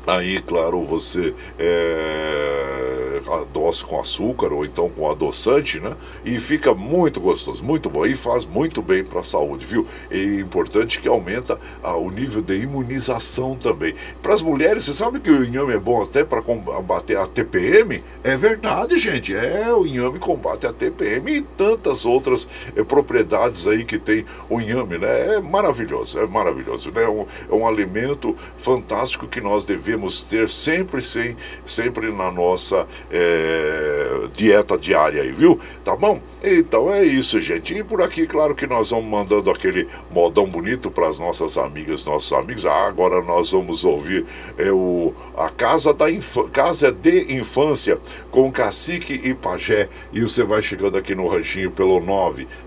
S3: Aí, claro, você é, adoça com açúcar ou então com adoçante, né? E fica muito gostoso, muito bom e faz muito bem para a saúde, viu? E é importante que aumenta ah, o nível de imunização também. Para as mulheres, você sabe que o inhame é bom até para combater a TPM? É verdade, gente. É, o inhame combate a TPM e tantas outras é, propriedades aí que tem o inhame, né? É maravilhoso, é maravilhoso, né? É um, é um alimento fantástico que nós devemos ter sempre, sem, sempre na nossa é, dieta diária aí, viu? Tá bom? Então é isso, gente. E por aqui, claro que nós vamos mandando aquele modão bonito para as nossas amigas, nossos amigos. Ah, agora nós vamos ouvir é, o, a Casa, da Casa de Infância com Cacique e Pajé. E você vai chegando aqui no ranchinho pelo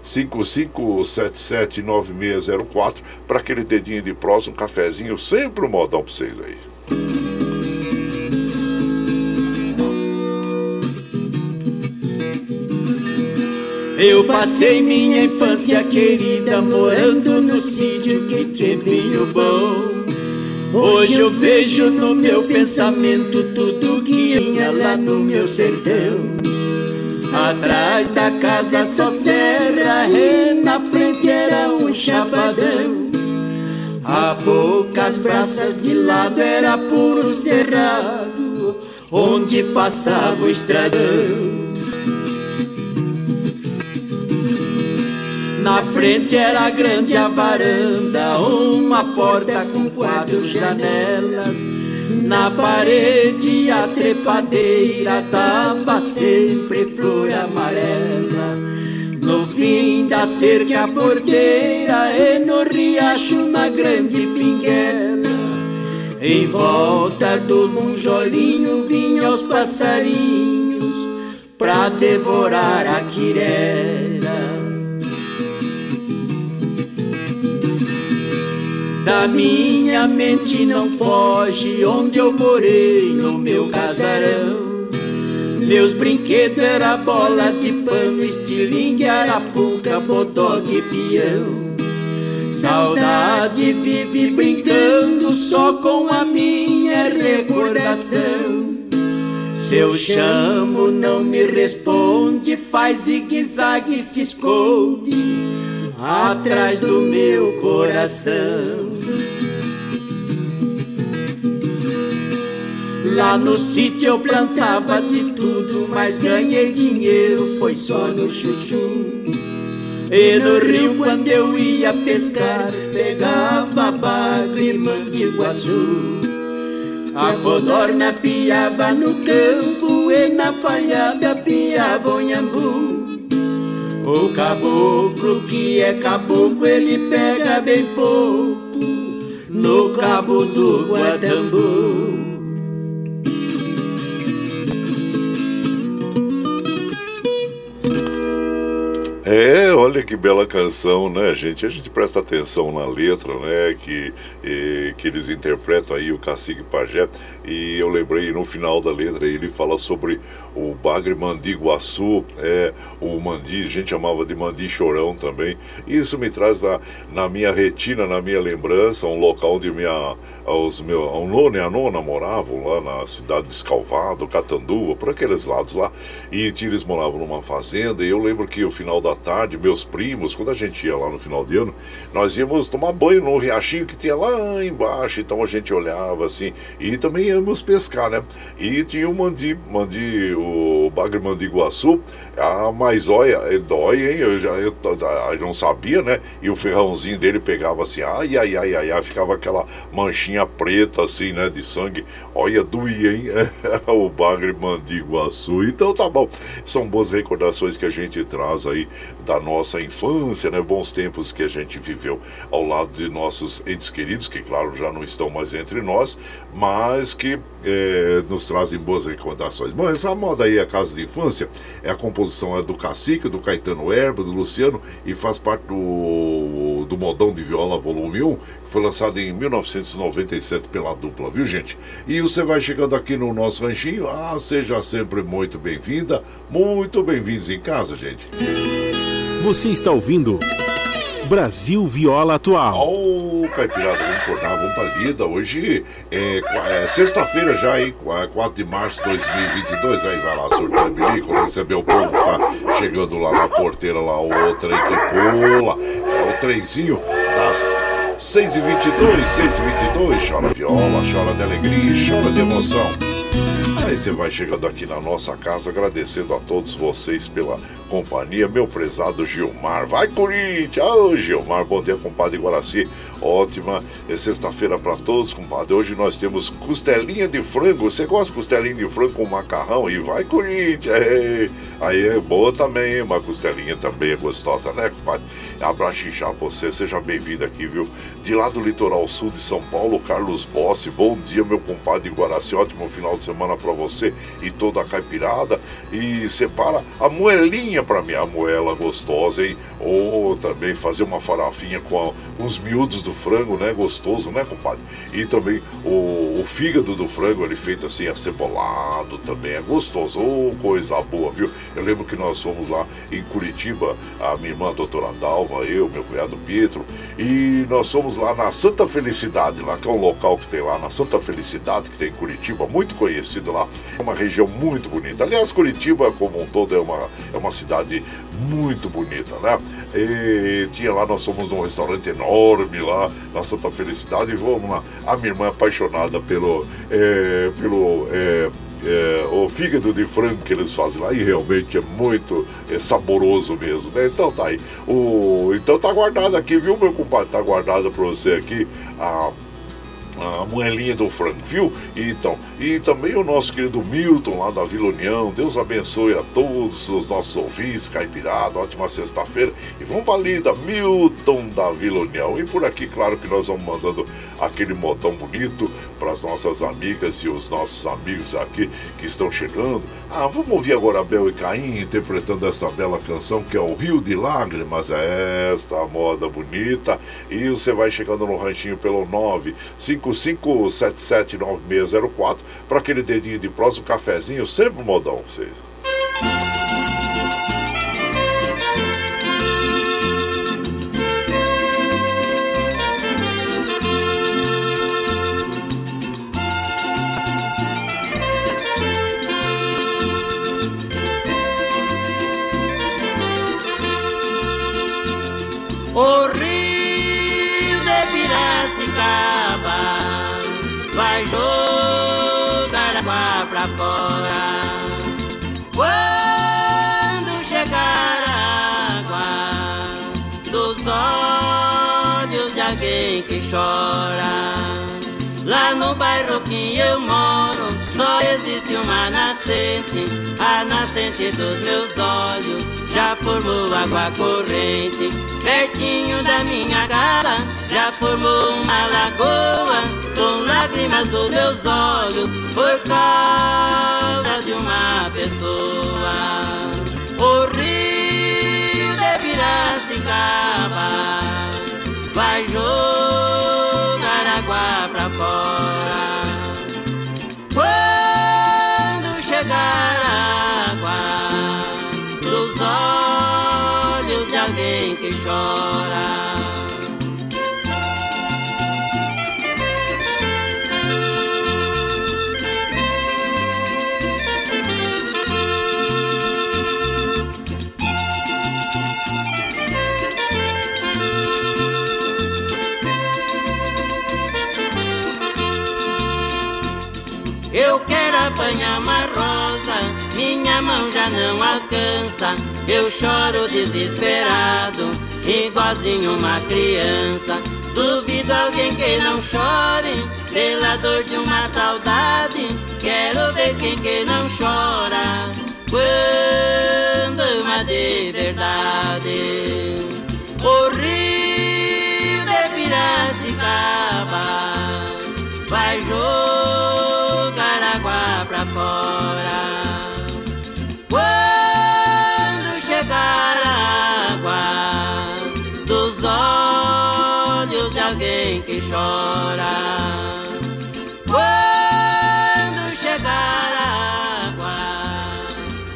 S3: 955779604 para aquele dedinho de próximo, um cafezinho, sempre um modão para vocês aí.
S11: Eu passei minha infância querida morando no sítio que tinha vinho bom. Hoje eu vejo no meu pensamento tudo que tinha lá no meu sertão. Atrás da casa só serra e na frente era um chapadão. A poucas braças de lado era puro cerrado, onde passava o estradão. Na frente era grande a varanda, uma porta com quatro janelas. Na parede a trepadeira tava sempre flor amarela. Fim da cerca a porteira e no riacho uma grande pinguela. Em volta do monjolinho vinham os passarinhos pra devorar a quirera. Da minha mente não foge onde eu morei no meu casarão. Meus brinquedos era bola de pano, estilingue, arapuca, botoque e peão. Saudade vive brincando só com a minha recordação. Se eu chamo, não me responde, faz zigue-zague e se esconde atrás do meu coração. Lá no sítio eu plantava de tudo, mas ganhei dinheiro foi só no chuchu. E no rio quando eu ia pescar, pegava bagre e mandiguaçu. A codorna piava no campo e na palhada piava o nhambu. O caboclo que é caboclo, ele pega bem pouco no cabo do guardambu.
S3: É, olha que bela canção, né, gente? A gente presta atenção na letra, né, que, e, que eles interpretam aí o Cacique Pajé. E eu lembrei no final da letra, ele fala sobre o bagre mandiguaçu, é, o mandi, a gente chamava de mandi chorão também. Isso me traz na, na minha retina, na minha lembrança, um local onde minha, os meu, o nono e a nona moravam lá na cidade de Escalvado, Catanduva, por aqueles lados lá. E eles moravam numa fazenda e eu lembro que o final da tarde, meus primos, quando a gente ia lá no final de ano, nós íamos tomar banho no riachinho que tinha lá embaixo, então a gente olhava assim, e também íamos pescar, né? E tinha o mandi, mandi, o bagre mandiguaçu, a mais olha, é dói, hein? Eu já eu, eu não sabia, né? E o ferrãozinho dele pegava assim, ai, ai, ai, ai, ai, ficava aquela manchinha preta assim, né, de sangue. Olha, doía, hein? o bagre mandiguaçu. Então tá bom, são boas recordações que a gente traz aí da nossa infância, né? Bons tempos que a gente viveu ao lado de nossos entes queridos, que claro já não estão mais entre nós, mas que é, nos trazem boas recordações. Bom, essa moda aí, a Casa de Infância, é a composição é do Cacique, do Caetano Herba, do Luciano e faz parte do, do Modão de Viola Volume 1, que foi lançado em 1997 pela dupla, viu gente? E você vai chegando aqui no nosso ranchinho, ah, seja sempre muito bem-vinda, muito bem-vindos em casa, gente.
S1: Você está ouvindo Brasil Viola Atual.
S3: Ô, oh, Caipirada, vamos acordar, vamos pra lida. Hoje é, é sexta-feira já, hein? 4 de março de 2022. Aí vai lá, surtando bilico, receber o povo que tá chegando lá na porteira, lá, o trem que pula. É o trenzinho das 6h22, 6h22. Chora viola, chora de alegria, chora de emoção. Você vai chegando aqui na nossa casa, agradecendo a todos vocês pela companhia, meu prezado Gilmar. Vai, Corinthians! Ô, Gilmar, bom dia, compadre Guaraci. Ótima sexta-feira para todos, compadre. Hoje nós temos costelinha de frango. Você gosta de costelinha de frango com macarrão? E vai, Corinthians! É. Aí é boa também, uma costelinha também é gostosa, né, compadre? Abraço pra você, seja bem-vindo aqui, viu? De lá do litoral sul de São Paulo, Carlos Bossi. Bom dia, meu compadre Guaraci. Ótimo final de semana para você e toda a caipirada. E separa a moelinha para mim, a moela gostosa, hein? Ou também fazer uma farofinha com os miúdos do frango, né? Gostoso, né, compadre? E também o, o fígado do frango, ele feito assim, acebolado também é gostoso. Ô, oh, coisa boa, viu? Eu lembro que nós fomos lá em Curitiba, a minha irmã, a doutora Dalva, eu, meu cunhado Pietro, e nós fomos lá na Santa Felicidade, lá que é um local que tem lá na Santa Felicidade, que tem em Curitiba, muito conhecido lá. É uma região muito bonita. Aliás, Curitiba, como um todo, é uma, é uma cidade muito bonita, né? E tinha lá, nós fomos num restaurante enorme lá na Santa Felicidade e vamos lá. A minha irmã é apaixonada pelo. É, pelo é, é, o fígado de frango que eles fazem lá e realmente é muito é, saboroso mesmo, né? Então tá aí. O, então tá guardado aqui, viu, meu compadre? Tá guardado pra você aqui a a moelinha do frango, viu? Então, e também o nosso querido Milton lá da Vila União. Deus abençoe a todos os nossos ouvintes, Caipirada, ótima sexta-feira. E vamos pra lida, Milton da Vila União. E por aqui, claro que nós vamos mandando aquele modão bonito para as nossas amigas e os nossos amigos aqui que estão chegando. Ah, vamos ouvir agora Bel e Caim interpretando esta bela canção que é o Rio de Lágrimas. É esta moda bonita. E você vai chegando no ranchinho pelo 955779604 para aquele dedinho de prosa, um cafezinho, sempre um modão pra vocês.
S12: Uma nascente, a nascente dos meus olhos. Já formou água corrente, pertinho da minha casa, já formou uma lagoa, com lágrimas dos meus olhos, por causa de uma pessoa. O rio de Piracicaba vai jogar água pra fora. Quando chegar a água dos olhos de alguém que chora. Não alcança. Eu choro desesperado, igualzinho uma criança. Duvido alguém que não chore pela dor de uma saudade. Quero ver quem que não chora quando ama de verdade. O rio de Piracicaba vai jogar água pra fora. De alguém que chora. Quando chegar a água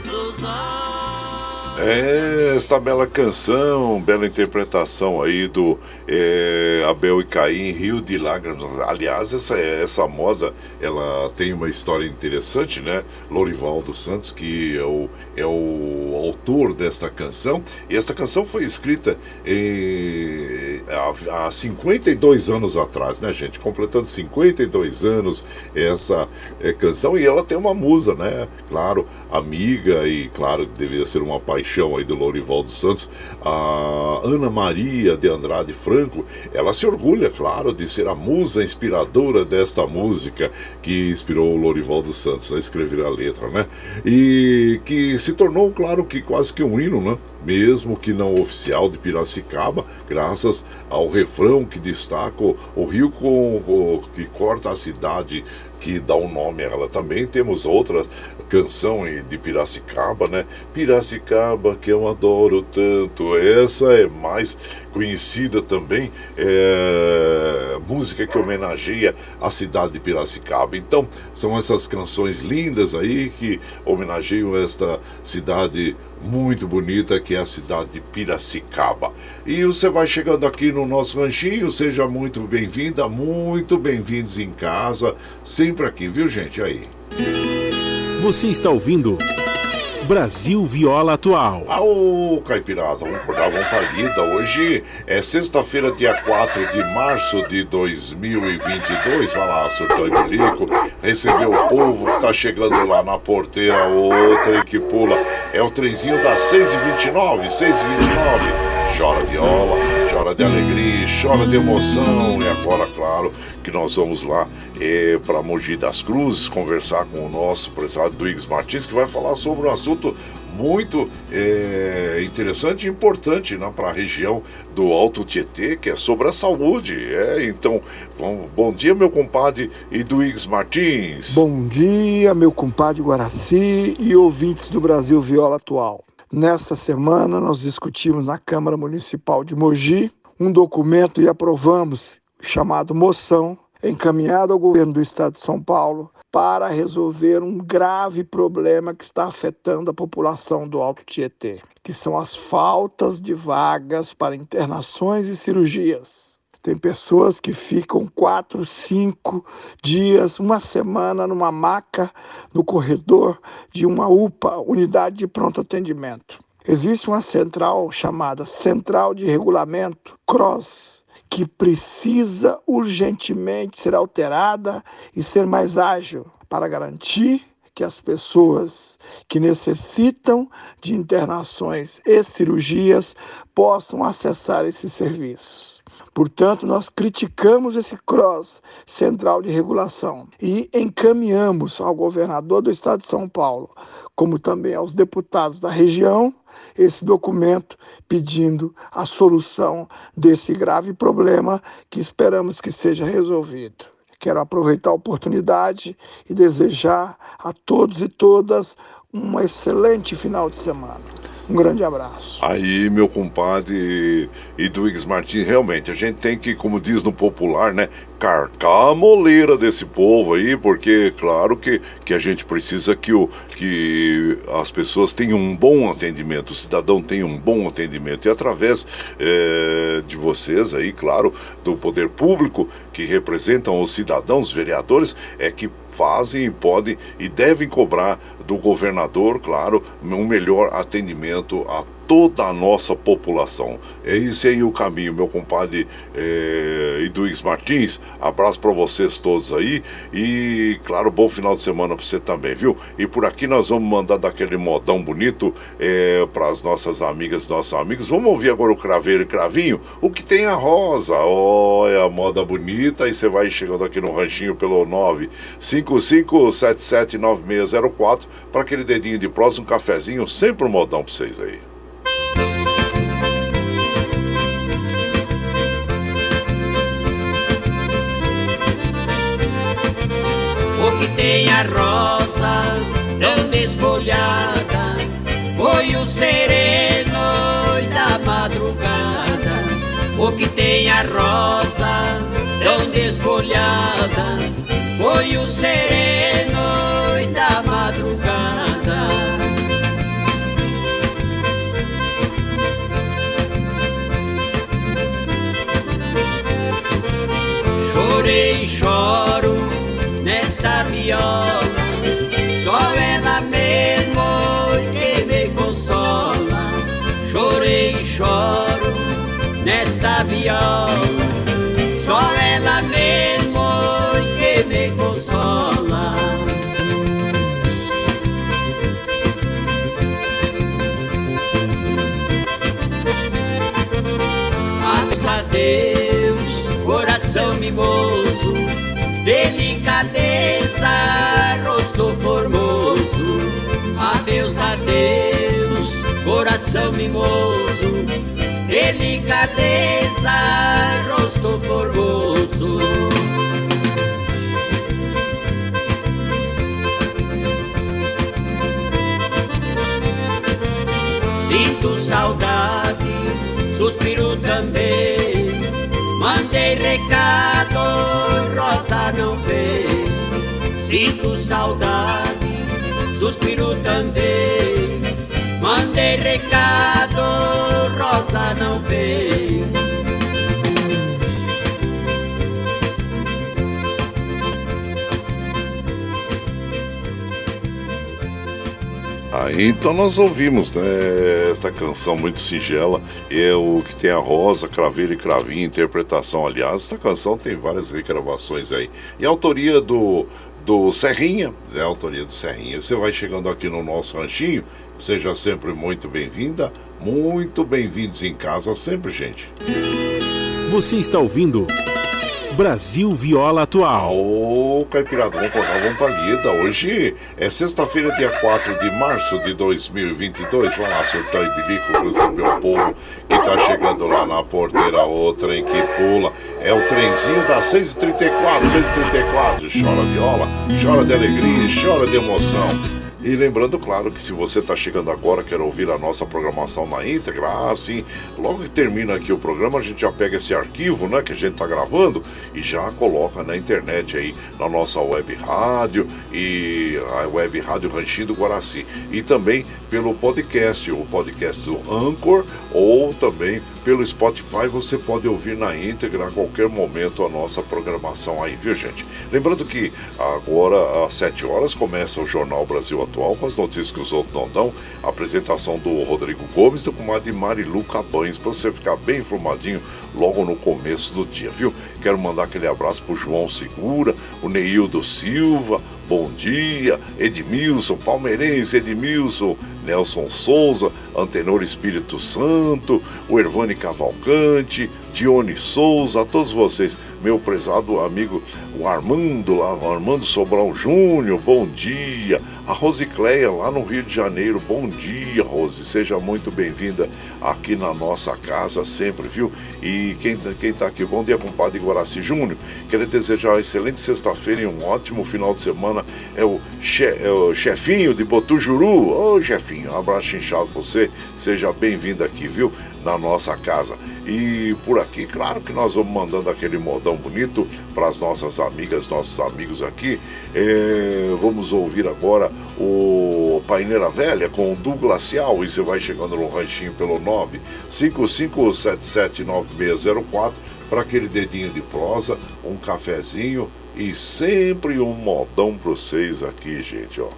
S12: dos olhos.
S3: É, esta bela canção, bela interpretação aí do é, Abel e Caim, Rio de Lágrimas. Aliás, essa, essa moda, ela tem uma história interessante, né? Lorivaldo Santos, que é o, é o autor desta canção. E essa canção foi escrita em, há, há 52 anos atrás, né, gente? Completando 52 anos essa é, canção. E ela tem uma musa, né? Claro, amiga e, claro, deveria ser uma paixão aí do Lorivaldo Santos. A Ana Maria de Andrade Franco, ela se orgulha, claro, de ser a musa inspiradora desta música que inspirou o Lorivaldo Santos a escrever a letra, né? E que se tornou, claro, que quase que um hino, né? Mesmo que não oficial de Piracicaba, graças ao refrão que destaca o rio com, o, que corta a cidade que dá o um nome a ela também. Temos outra canção de Piracicaba, né? Piracicaba que eu adoro tanto. Essa é mais conhecida também, é, música que homenageia a cidade de Piracicaba. Então, são essas canções lindas aí que homenageiam esta cidade muito bonita que é a cidade de Piracicaba. E você vai chegando aqui no nosso ranchinho, seja muito bem-vinda, muito bem-vindos em casa, sempre aqui, viu gente? Aí.
S1: Você está ouvindo Brasil Viola Atual.
S3: Ô, Caipirada, vamos acordar, vamos pra Hoje é sexta-feira, dia 4 de março de 2022. Vai lá, surtão e bilico. Recebeu o povo que tá chegando lá na porteira, outra que pula. É o trenzinho das 6h29, 6h29 chora viola, chora de alegria, chora de emoção. E agora, claro, que nós vamos lá é, para Mogi das Cruzes conversar com o nosso prezado Duígues Martins, que vai falar sobre um assunto muito é, interessante e importante né, para a região do Alto Tietê, que é sobre a saúde. É, então, vamos, bom dia, meu compadre Eduígues Martins.
S10: Bom dia, meu compadre Guaraci e ouvintes do Brasil Viola Atual. Nesta semana, nós discutimos na Câmara Municipal de Mogi um documento e aprovamos chamado Moção, encaminhado ao governo do Estado de São Paulo para resolver um grave problema que está afetando a população do Alto Tietê, que são as faltas de vagas para internações e cirurgias. Tem pessoas que ficam quatro, cinco dias, uma semana numa maca no corredor de uma UPA, unidade de pronto atendimento. Existe uma central chamada Central de Regulamento, CROSS, que precisa urgentemente ser alterada e ser mais ágil para garantir que as pessoas que necessitam de internações e cirurgias possam acessar esses serviços. Portanto, nós criticamos esse CROSS, Central de Regulação, e encaminhamos ao governador do estado de São Paulo, como também aos deputados da região, esse documento pedindo a solução desse grave problema que esperamos que seja resolvido. Quero aproveitar a oportunidade e desejar a todos e todas um excelente final de semana. Um grande abraço.
S3: Aí, meu compadre Eduígues Martins, realmente, a gente tem que, como diz no popular, né, carcar a moleira desse povo aí, porque claro que, que a gente precisa que, o, que as pessoas tenham um bom atendimento, o cidadão tenha um bom atendimento. E através é, de vocês aí, claro, do poder público que representam os cidadãos, os vereadores, é que fazem, podem e devem cobrar do governador, claro, um melhor atendimento a toda a nossa população. É esse aí o caminho, meu compadre é, Iduígues Martins. Abraço para vocês todos aí e, claro, bom final de semana para você também, viu? E por aqui nós vamos mandar daquele modão bonito é, para as nossas amigas nossos amigos. Vamos ouvir agora o Craveiro e Cravinho, o que tem a rosa. Olha moda bonita e você vai chegando aqui no ranchinho pelo 955779604 para aquele dedinho de prosa, um cafezinho, sempre um modão para vocês aí.
S12: A rosa tão desfolhada Foi o sereno da madrugada O que tem a rosa tão desfolhada Foi o sereno da madrugada choro nesta viola. Mimoso, delicadeza, rosto formoso. Adeus, adeus, coração mimoso, delicadeza, rosto formoso. Sinto saudade, suspiro também. Mandei recado, Rosa não veio. Sinto saudade, suspiro também. Mandei recado, Rosa não veio.
S3: Aí então nós ouvimos né, esta canção muito singela, é o que tem a Rosa, Craveira e Cravinha, interpretação, aliás, essa canção tem várias regravações aí. E a autoria do, do Serrinha, é a autoria do Serrinha. Você vai chegando aqui no nosso ranchinho, seja sempre muito bem-vinda, muito bem-vindos em casa sempre, gente.
S1: Você está ouvindo Brasil Viola Atual.
S3: Ô, Caipirada, vamos cortar, vamos pra lida. Hoje é sexta-feira, dia 4 de março de 2022. Vamos lá, surtar e bilico pro meu povo que tá chegando lá na porteira, outra em que pula. É o trenzinho das 6h34, 6h34. Chora viola, chora de alegria, chora de emoção. E lembrando, claro, que se você está chegando agora, quer ouvir a nossa programação na íntegra, ah, sim, logo que termina aqui o programa, a gente já pega esse arquivo, né, que a gente está gravando e já coloca na internet aí, na nossa web rádio e a web rádio Ranchinho do Guaraci. E também pelo podcast, o podcast do Anchor ou também pelo Spotify, você pode ouvir na íntegra a qualquer momento a nossa programação aí, viu gente? Lembrando que agora às 7 horas começa o Jornal Brasil Atual com as notícias que os outros não dão. Apresentação do Rodrigo Gomes e a de Marilu Cabanes, para você ficar bem informadinho logo no começo do dia, viu? Quero mandar aquele abraço pro João Segura, o Neildo Silva, bom dia, Edmilson, palmeirense Edmilson, Nelson Souza, Antenor Espírito Santo, o Ervani Cavalcante, Dione Souza, a todos vocês, meu prezado amigo o Armando lá, o Armando Sobral Júnior, bom dia. A Rosicleia lá no Rio de Janeiro, bom dia, Rose. Seja muito bem-vinda aqui na nossa casa sempre, viu? E quem, quem tá aqui, bom dia, compadre Guaraci Júnior. Quero desejar uma excelente sexta-feira e um ótimo final de semana. É o, che, é o chefinho de Botujuru. Ô, chefinho, um abraço inchado pra você. Seja bem-vindo aqui, viu? Na nossa casa. E por aqui, claro que nós vamos mandando aquele modão bonito para as nossas amigas, nossos amigos aqui. É, vamos ouvir agora o Paineira Velha com o Du Glacial. E você vai chegando no ranchinho pelo 955779604 para aquele dedinho de prosa, um cafezinho e sempre um modão para vocês aqui, gente, ó.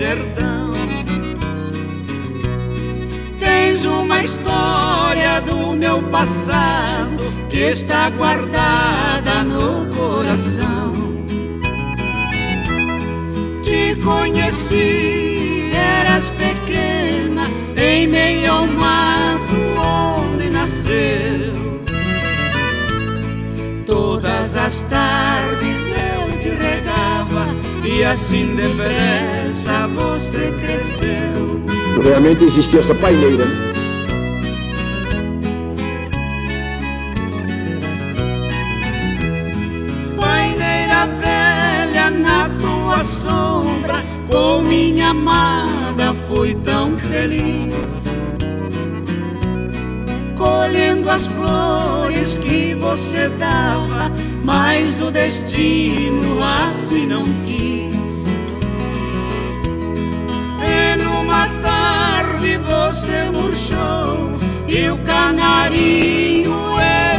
S11: Sertão. Tens uma história do meu passado que está guardada no coração. Te conheci, eras pequena, em meio ao mato onde nasceu. Todas as tardes e assim depressa você cresceu.
S13: Realmente existia essa paineira. Né?
S11: Paineira velha na tua sombra, com minha amada fui tão feliz.
S14: colhendo as flores que você dava, mas o destino assim não quis. Numa tarde você murchou e o canarinho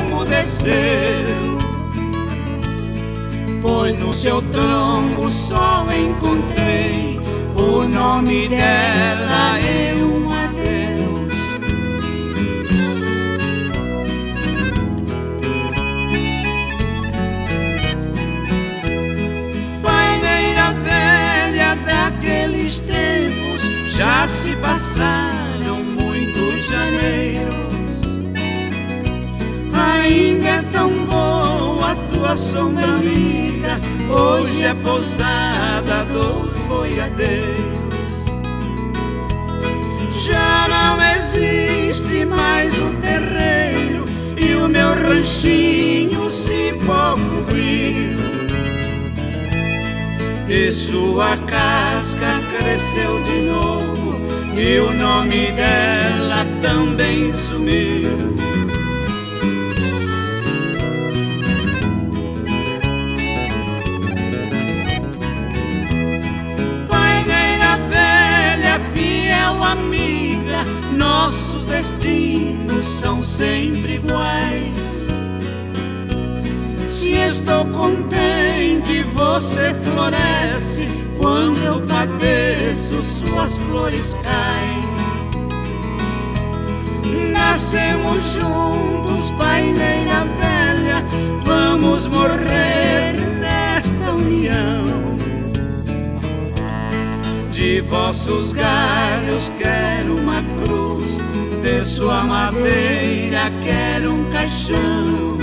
S14: emudeceu. Pois no seu tronco só encontrei o nome dela e um adeus. Paineira velha daqueles tempos já se passaram muitos janeiros. Ainda é tão boa a tua sombra amiga, hoje é pousada dos boiadeiros. Já não existe mais o terreiro e o meu ranchinho se pode cobrir. E sua casca cresceu de novo e o nome dela também sumiu. Paineira velha, fiel amiga, nossos destinos são sempre iguais. Se estou contente, você floresce. Quando eu padeço, suas flores caem. Nascemos juntos, paineira velha, vamos morrer nesta união. De vossos galhos quero uma cruz, de sua madeira quero um caixão.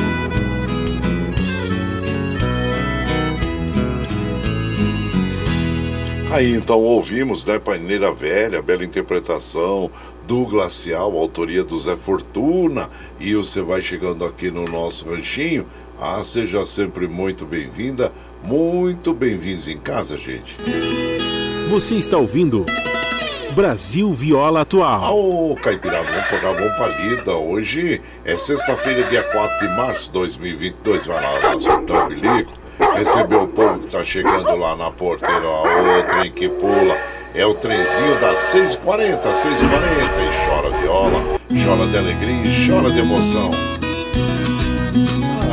S3: Aí então ouvimos, né, Paineira Velha, bela interpretação do Glacial, autoria do Zé Fortuna. E você vai chegando aqui no nosso ranchinho. Ah, seja sempre muito bem-vinda, muito bem-vindos em casa, gente.
S1: Você está ouvindo Brasil Viola Atual.
S3: Ô, Caipirada, vamos acordar, vamos pra lida. Hoje é sexta-feira, dia 4 de março de 2022. Vai lá, lá soltar o bilico. Recebeu o povo que tá chegando lá na porteira, ó, o trem que pula. É o trenzinho das 6h40, 6h40. E chora viola, chora de alegria e chora de emoção.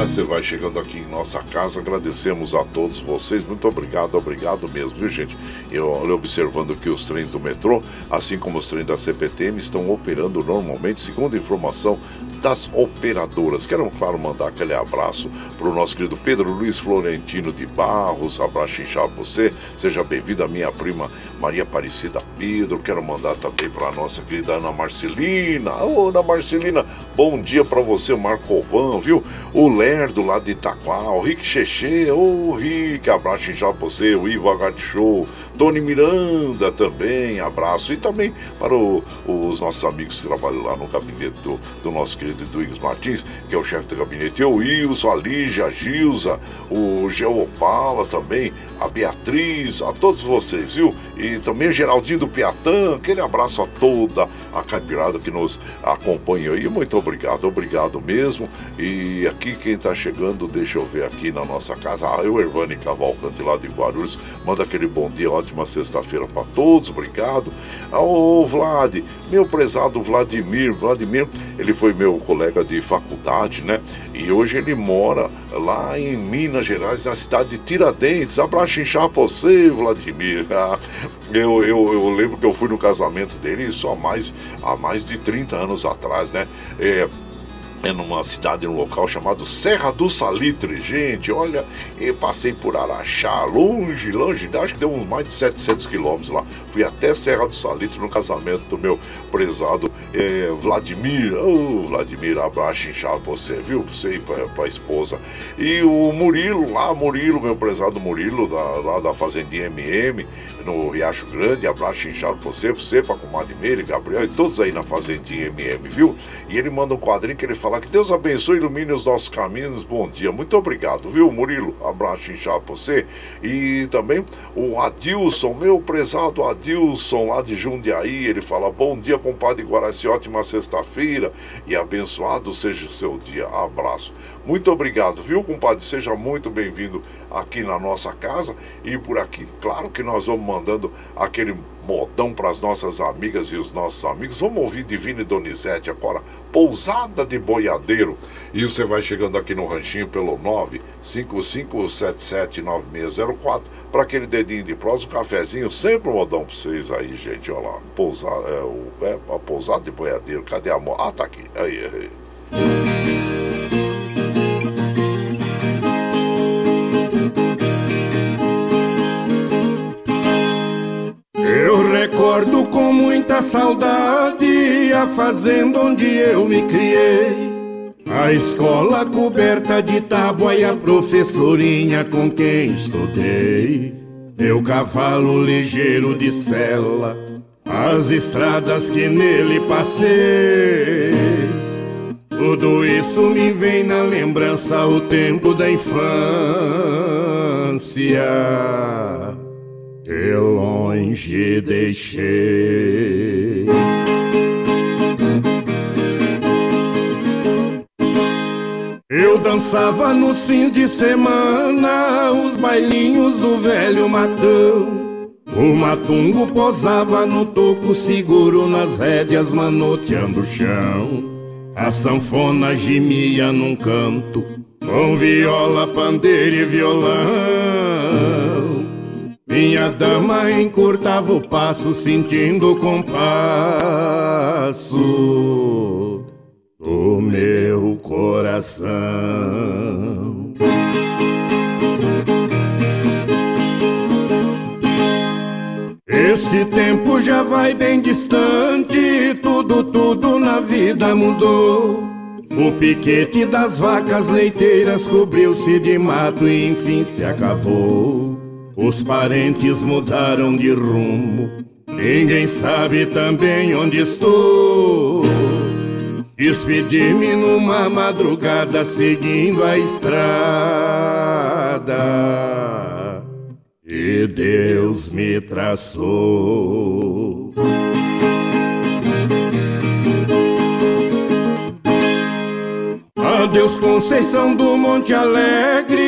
S3: Você vai chegando aqui em nossa casa, agradecemos a todos vocês, muito obrigado, obrigado mesmo, viu gente? Eu olho observando que os trens do metrô, assim como os trens da CPTM, estão operando normalmente, segundo a informação das operadoras. Quero, claro, mandar aquele abraço para o nosso querido Pedro Luiz Florentino de Barros, abraço inchado você, seja bem-vindo a minha prima Maria Aparecida Pedro, quero mandar também para a nossa querida Ana Marcelina, ô Ana Marcelina, bom dia para você, Marco Ovan, viu? O Lerdo lá de Itaquá, o Rick Cheche, ô Rick, abraço pra você, o Ivo Agate Show, Tony Miranda também, abraço. E também para o- os nossos amigos que trabalham lá no gabinete do, do nosso querido Duígues Martins, que é o chefe do gabinete, o Wilson, a Lígia, a Gilza, o Geopala também, a Beatriz, a todos vocês, viu? E também o Geraldinho do Piatã, aquele abraço a toda a caipirada que nos acompanha aí. Muito obrigado, obrigado mesmo. E aqui quem tá chegando, deixa eu ver aqui na nossa casa, ah, eu, Ervani Cavalcante lá de Guarulhos, manda aquele bom dia, ótima sexta-feira para todos, obrigado. Ô Vlad, meu prezado Vladimir, Vladimir, ele foi meu colega de faculdade, né? E hoje ele mora lá em Minas Gerais, na cidade de Tiradentes. Abraço inchar pra você, Vladimir. Eu, eu, eu lembro que eu fui no casamento dele isso há mais, há mais de 30 anos atrás, né? É, é numa cidade, num local chamado Serra do Salitre. Gente, olha, eu passei por Araxá, longe, longe, acho que deu uns mais de 700 quilômetros lá. Fui até Serra do Salitre no casamento do meu prezado eh, Vladimir. Ô, Vladimir, abraço inchado pra você, viu? Pra você e pra, pra esposa. E o Murilo lá, Murilo, meu prezado Murilo, da, lá da Fazendinha MM, no Riacho Grande, abraço inchado pra você, pra você, pra comadre Meire, Gabriel e todos aí na Fazendinha MM, viu? E ele manda um quadrinho que ele fala que Deus abençoe e ilumine os nossos caminhos. Bom dia. Muito obrigado, viu, Murilo? Abraço inchado pra você. E também o Adilson, meu prezado Adilson, lá de Jundiaí, ele fala: Bom dia, compadre Guaraci, ótima sexta-feira e abençoado seja o seu dia. Abraço. Muito obrigado, viu, compadre? Seja muito bem-vindo aqui na nossa casa e por aqui. Claro que nós vamos mandando aquele modão para as nossas amigas e os nossos amigos. Vamos ouvir Divine Donizete agora, Pousada de Boiadeiro. E você vai chegando aqui no ranchinho pelo 955779604 para aquele dedinho de prosa, um cafezinho, sempre um modão para vocês aí, gente. Olha lá, pousada, é, é a Pousada de Boiadeiro. Cadê a moto? Ah, tá aqui. Aí, aí.
S15: Recordo com muita saudade a fazenda onde eu me criei. A escola coberta de tábua e a professorinha com quem estudei. Meu cavalo ligeiro de sela, as estradas que nele passei. Tudo isso me vem na lembrança o tempo da infância que longe deixei. Eu dançava nos fins de semana os bailinhos do velho matão. O matungo posava no toco seguro nas rédeas manoteando o chão. A sanfona gemia num canto com viola, pandeiro e violão. Minha dama encurtava o passo, sentindo o compasso do meu coração. Esse tempo já vai bem distante, tudo, tudo na vida mudou. O piquete das vacas leiteiras cobriu-se de mato e enfim se acabou. Os parentes mudaram de rumo, ninguém sabe também onde estou. Despedi-me numa madrugada seguindo a estrada e Deus me traçou. Adeus Conceição do Monte Alegre,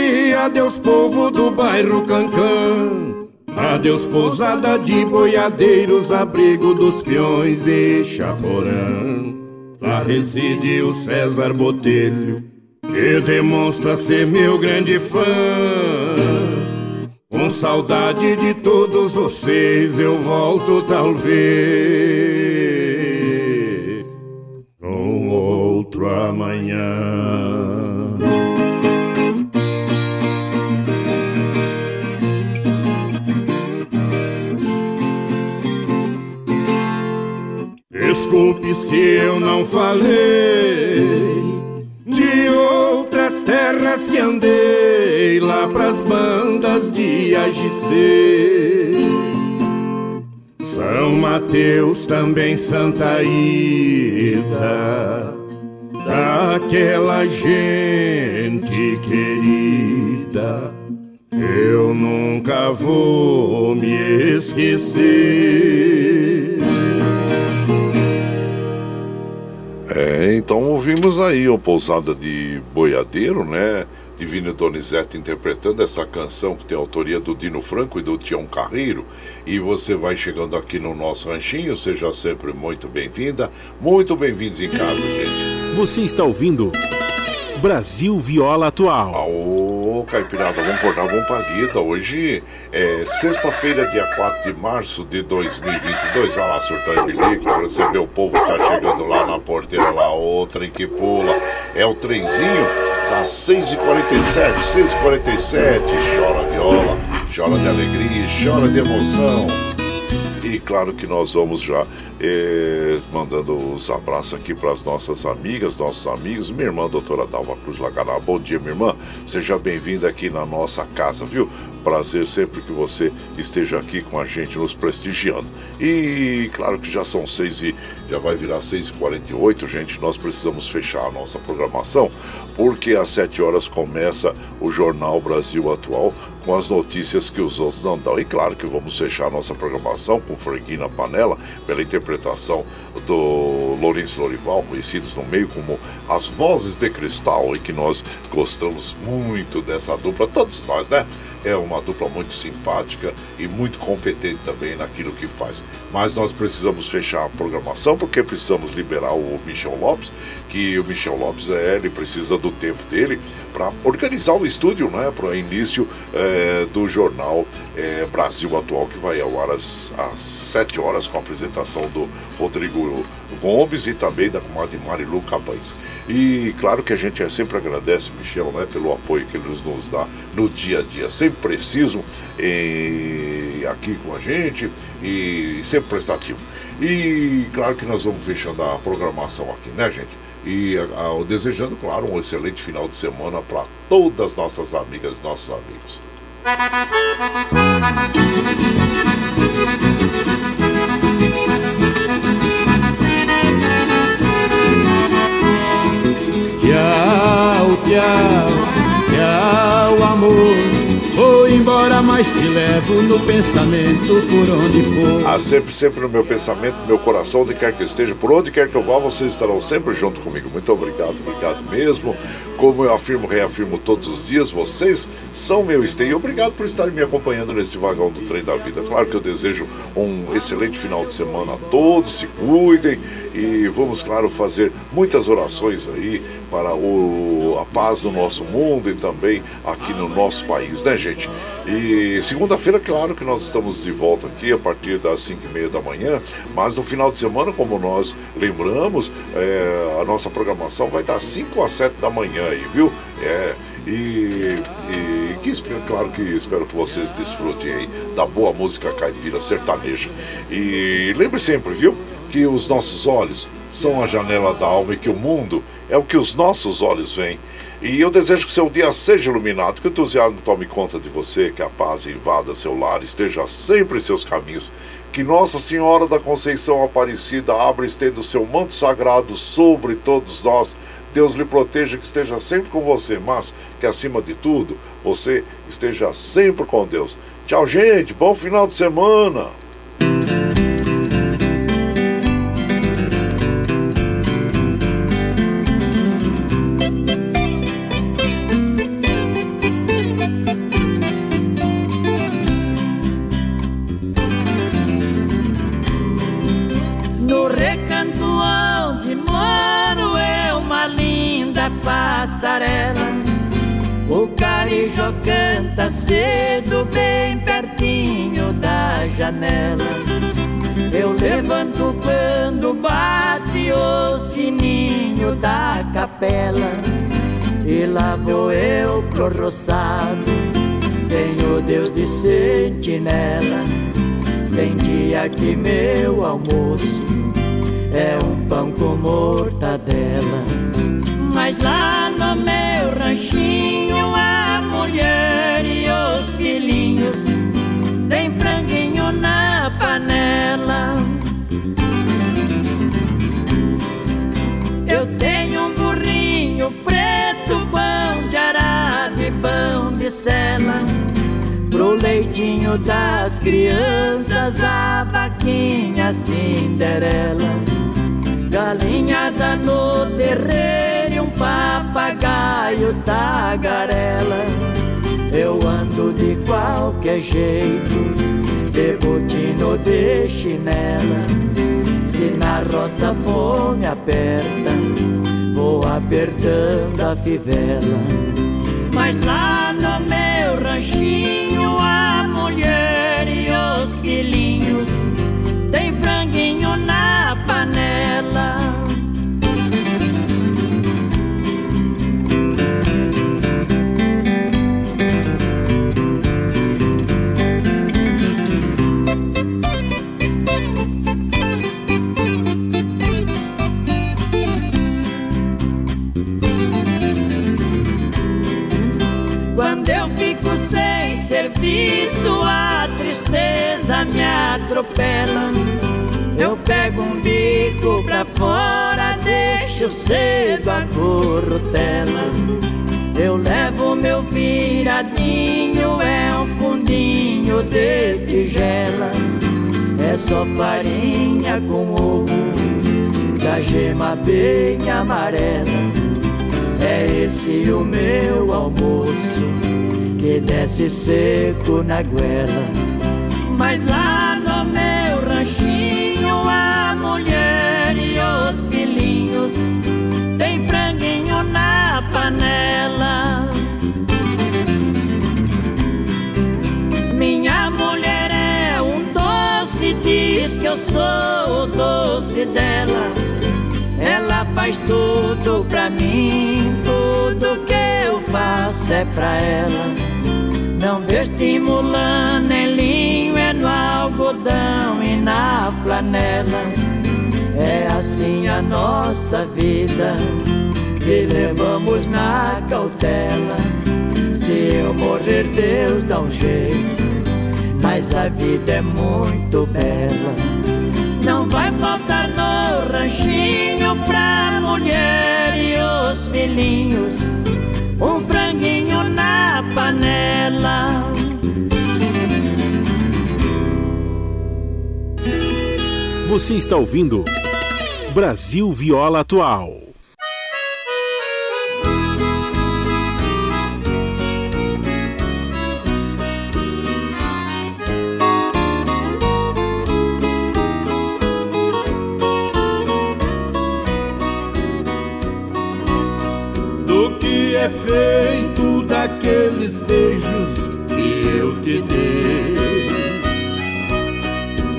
S15: adeus povo do bairro Cancã. Adeus pousada de boiadeiros, abrigo dos peões de Chaporã. Lá reside o César Botelho, que demonstra ser meu grande fã. Com saudade de todos vocês, eu volto talvez um outro amanhã. Se eu não falei de outras terras que andei lá pras bandas de AGC. São Mateus, também Santa Ida, daquela gente querida. Eu nunca vou me esquecer.
S3: É, então ouvimos aí o Pousada de Boiadeiro, né? Divino Donizete interpretando essa canção que tem autoria do Dino Franco e do Tião Carreiro. E você vai chegando aqui no nosso ranchinho, seja sempre muito bem-vinda. Muito bem-vindos em casa, gente.
S1: Você está ouvindo Brasil Viola Atual.
S3: Ô, Caipirada, vamos acordar, vamos pra guita. Hoje é sexta-feira, dia 4 de março de 2022. Vai lá, surtão e bilico, pra você ver o povo tá chegando lá na porteira, lá, o trem que pula. É o trenzinho, tá 6h47, 6h47. Chora viola, chora de alegria, chora de emoção. E claro que nós vamos já eh, mandando os abraços aqui para as nossas amigas, nossos amigos. Minha irmã, doutora Dalva Cruz Laganá. Bom dia, minha irmã. Seja bem-vinda aqui na nossa casa, viu? Prazer sempre que você esteja aqui com a gente, nos prestigiando. E claro que já são seis e já vai virar 6h48, gente. Nós precisamos fechar a nossa programação, porque às 7 horas começa o Jornal Brasil Atual com as notícias que os outros não dão. E claro que vamos fechar nossa programação com Franguinho na Panela, pela interpretação do Lourenço Lorival, conhecidos no meio como as Vozes de Cristal, e que nós gostamos muito dessa dupla, todos nós, né? É uma dupla muito simpática e muito competente também naquilo que faz. Mas nós precisamos fechar a programação porque precisamos liberar o Michel Lopes, que o Michel Lopes é, ele precisa do tempo dele para organizar o estúdio, né? Para o início é, do jornal é, Brasil Atual, que vai ao ar às, às 7 horas com a apresentação do Rodrigo Gomes e também da comadre Marilu Cabanes. E claro que a gente sempre agradece, Michel, né, pelo apoio que ele nos dá no dia a dia. Sempre preciso e, aqui com a gente e sempre prestativo. E claro que nós vamos fechando a programação aqui, né, gente? E a, a, desejando, claro, um excelente final de semana para todas nossas amigas e nossos amigos.
S16: Mas te levo no pensamento por onde for.
S3: Ah, sempre, sempre no meu pensamento, no meu coração, onde quer que eu esteja, por onde quer que eu vá, vocês estarão sempre junto comigo. Muito obrigado, obrigado mesmo. Como eu afirmo, reafirmo todos os dias, vocês são meu esteio. Obrigado por estarem me acompanhando nesse vagão do trem da vida. Claro que eu desejo um excelente final de semana a todos, se cuidem e vamos, claro, fazer muitas orações aí para o, a paz do nosso mundo e também aqui no nosso país, né, gente? E segunda-feira, claro que nós estamos de volta aqui a partir das 5 e meia da manhã, mas no final de semana, como nós lembramos, é, a nossa programação vai das 5 às 7 da manhã aí, viu? É, e, e que, claro que espero que vocês desfrutem aí da boa música caipira sertaneja. E lembre sempre, viu? que os nossos olhos são a janela da alma e que o mundo é o que os nossos olhos veem. E eu desejo que seu dia seja iluminado, que o entusiasmo tome conta de você, que a paz invada seu lar, esteja sempre em seus caminhos. Que Nossa Senhora da Conceição Aparecida abra e estenda o seu manto sagrado sobre todos nós. Deus lhe proteja, que esteja sempre com você, mas que acima de tudo, você esteja sempre com Deus. Tchau, gente. Bom final de semana.
S17: Quando bate o sininho da capela. E lá vou eu pro roçado, tenho Deus de sentinela. Tem dia que meu almoço é um pão com mortadela. Mas lá no meu ranchinho a mulher e os filhinhos tem franguinho na panela. Preto, pão de arado e pão de sela. Pro leitinho das crianças, a vaquinha Cinderela galinhada no terreiro e um papagaio tagarela. Eu ando de qualquer jeito, de botino de chinela. Se na roça fome aperta, vou apertando a fivela. Mas lá no meu ranchinho, atropela. Eu pego um bico pra fora, deixo cedo a corrutela. Eu levo meu viradinho, é um fundinho de tigela. É só farinha com ovo, da gema bem amarela. É esse o meu almoço, que desce seco na goela. Mas lá que eu sou o doce dela. Ela faz tudo pra mim, tudo que eu faço é pra ela. Não vê estimulando em linho, é no algodão e na flanela. É assim a nossa vida, que levamos na cautela. Se eu morrer, Deus dá um jeito, mas a vida é muito bela. Não vai faltar no ranchinho pra mulher e os filhinhos um franguinho na panela.
S1: Você está ouvindo Brasil Viola Atual.
S16: Feito daqueles beijos que eu te dei?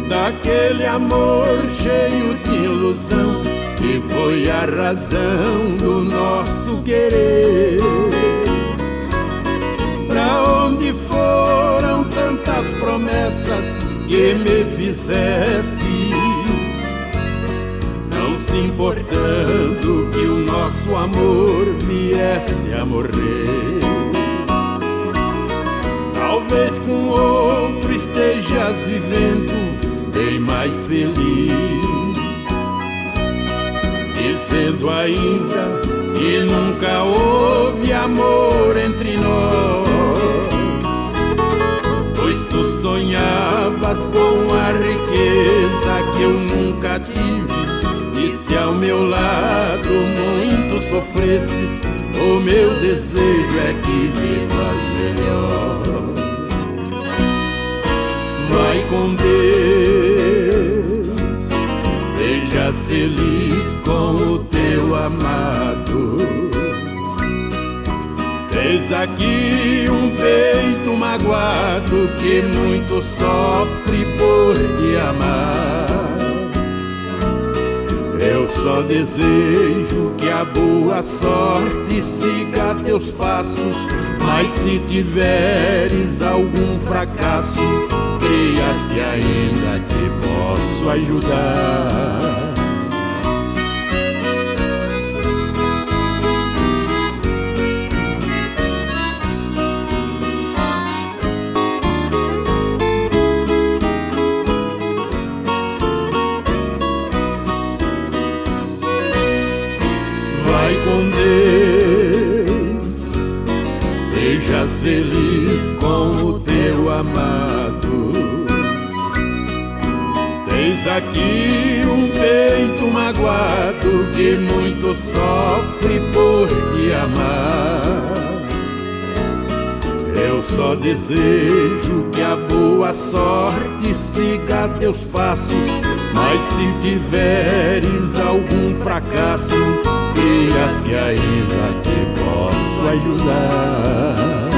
S16: Daquele amor cheio de ilusão que foi a razão do nosso querer. Pra onde foram tantas promessas que me fizeste? Não se importando que o nosso amor viesse a morrer. Talvez com outro estejas vivendo bem mais feliz, dizendo ainda que nunca houve amor entre nós. Pois tu sonhavas com a riqueza que eu nunca tive, ao meu lado muito sofrestes, o meu desejo é que vivas melhor. Vai com Deus, sejas feliz com o teu amado. Eis aqui um peito magoado que muito sofre por te amar. Eu só desejo que a boa sorte siga teus passos, mas se tiveres algum fracasso, creias que ainda te posso ajudar. Aqui um peito magoado que muito sofre por te amar. Eu só desejo que a boa sorte siga teus passos, mas se tiveres algum fracasso, dias que ainda te posso ajudar.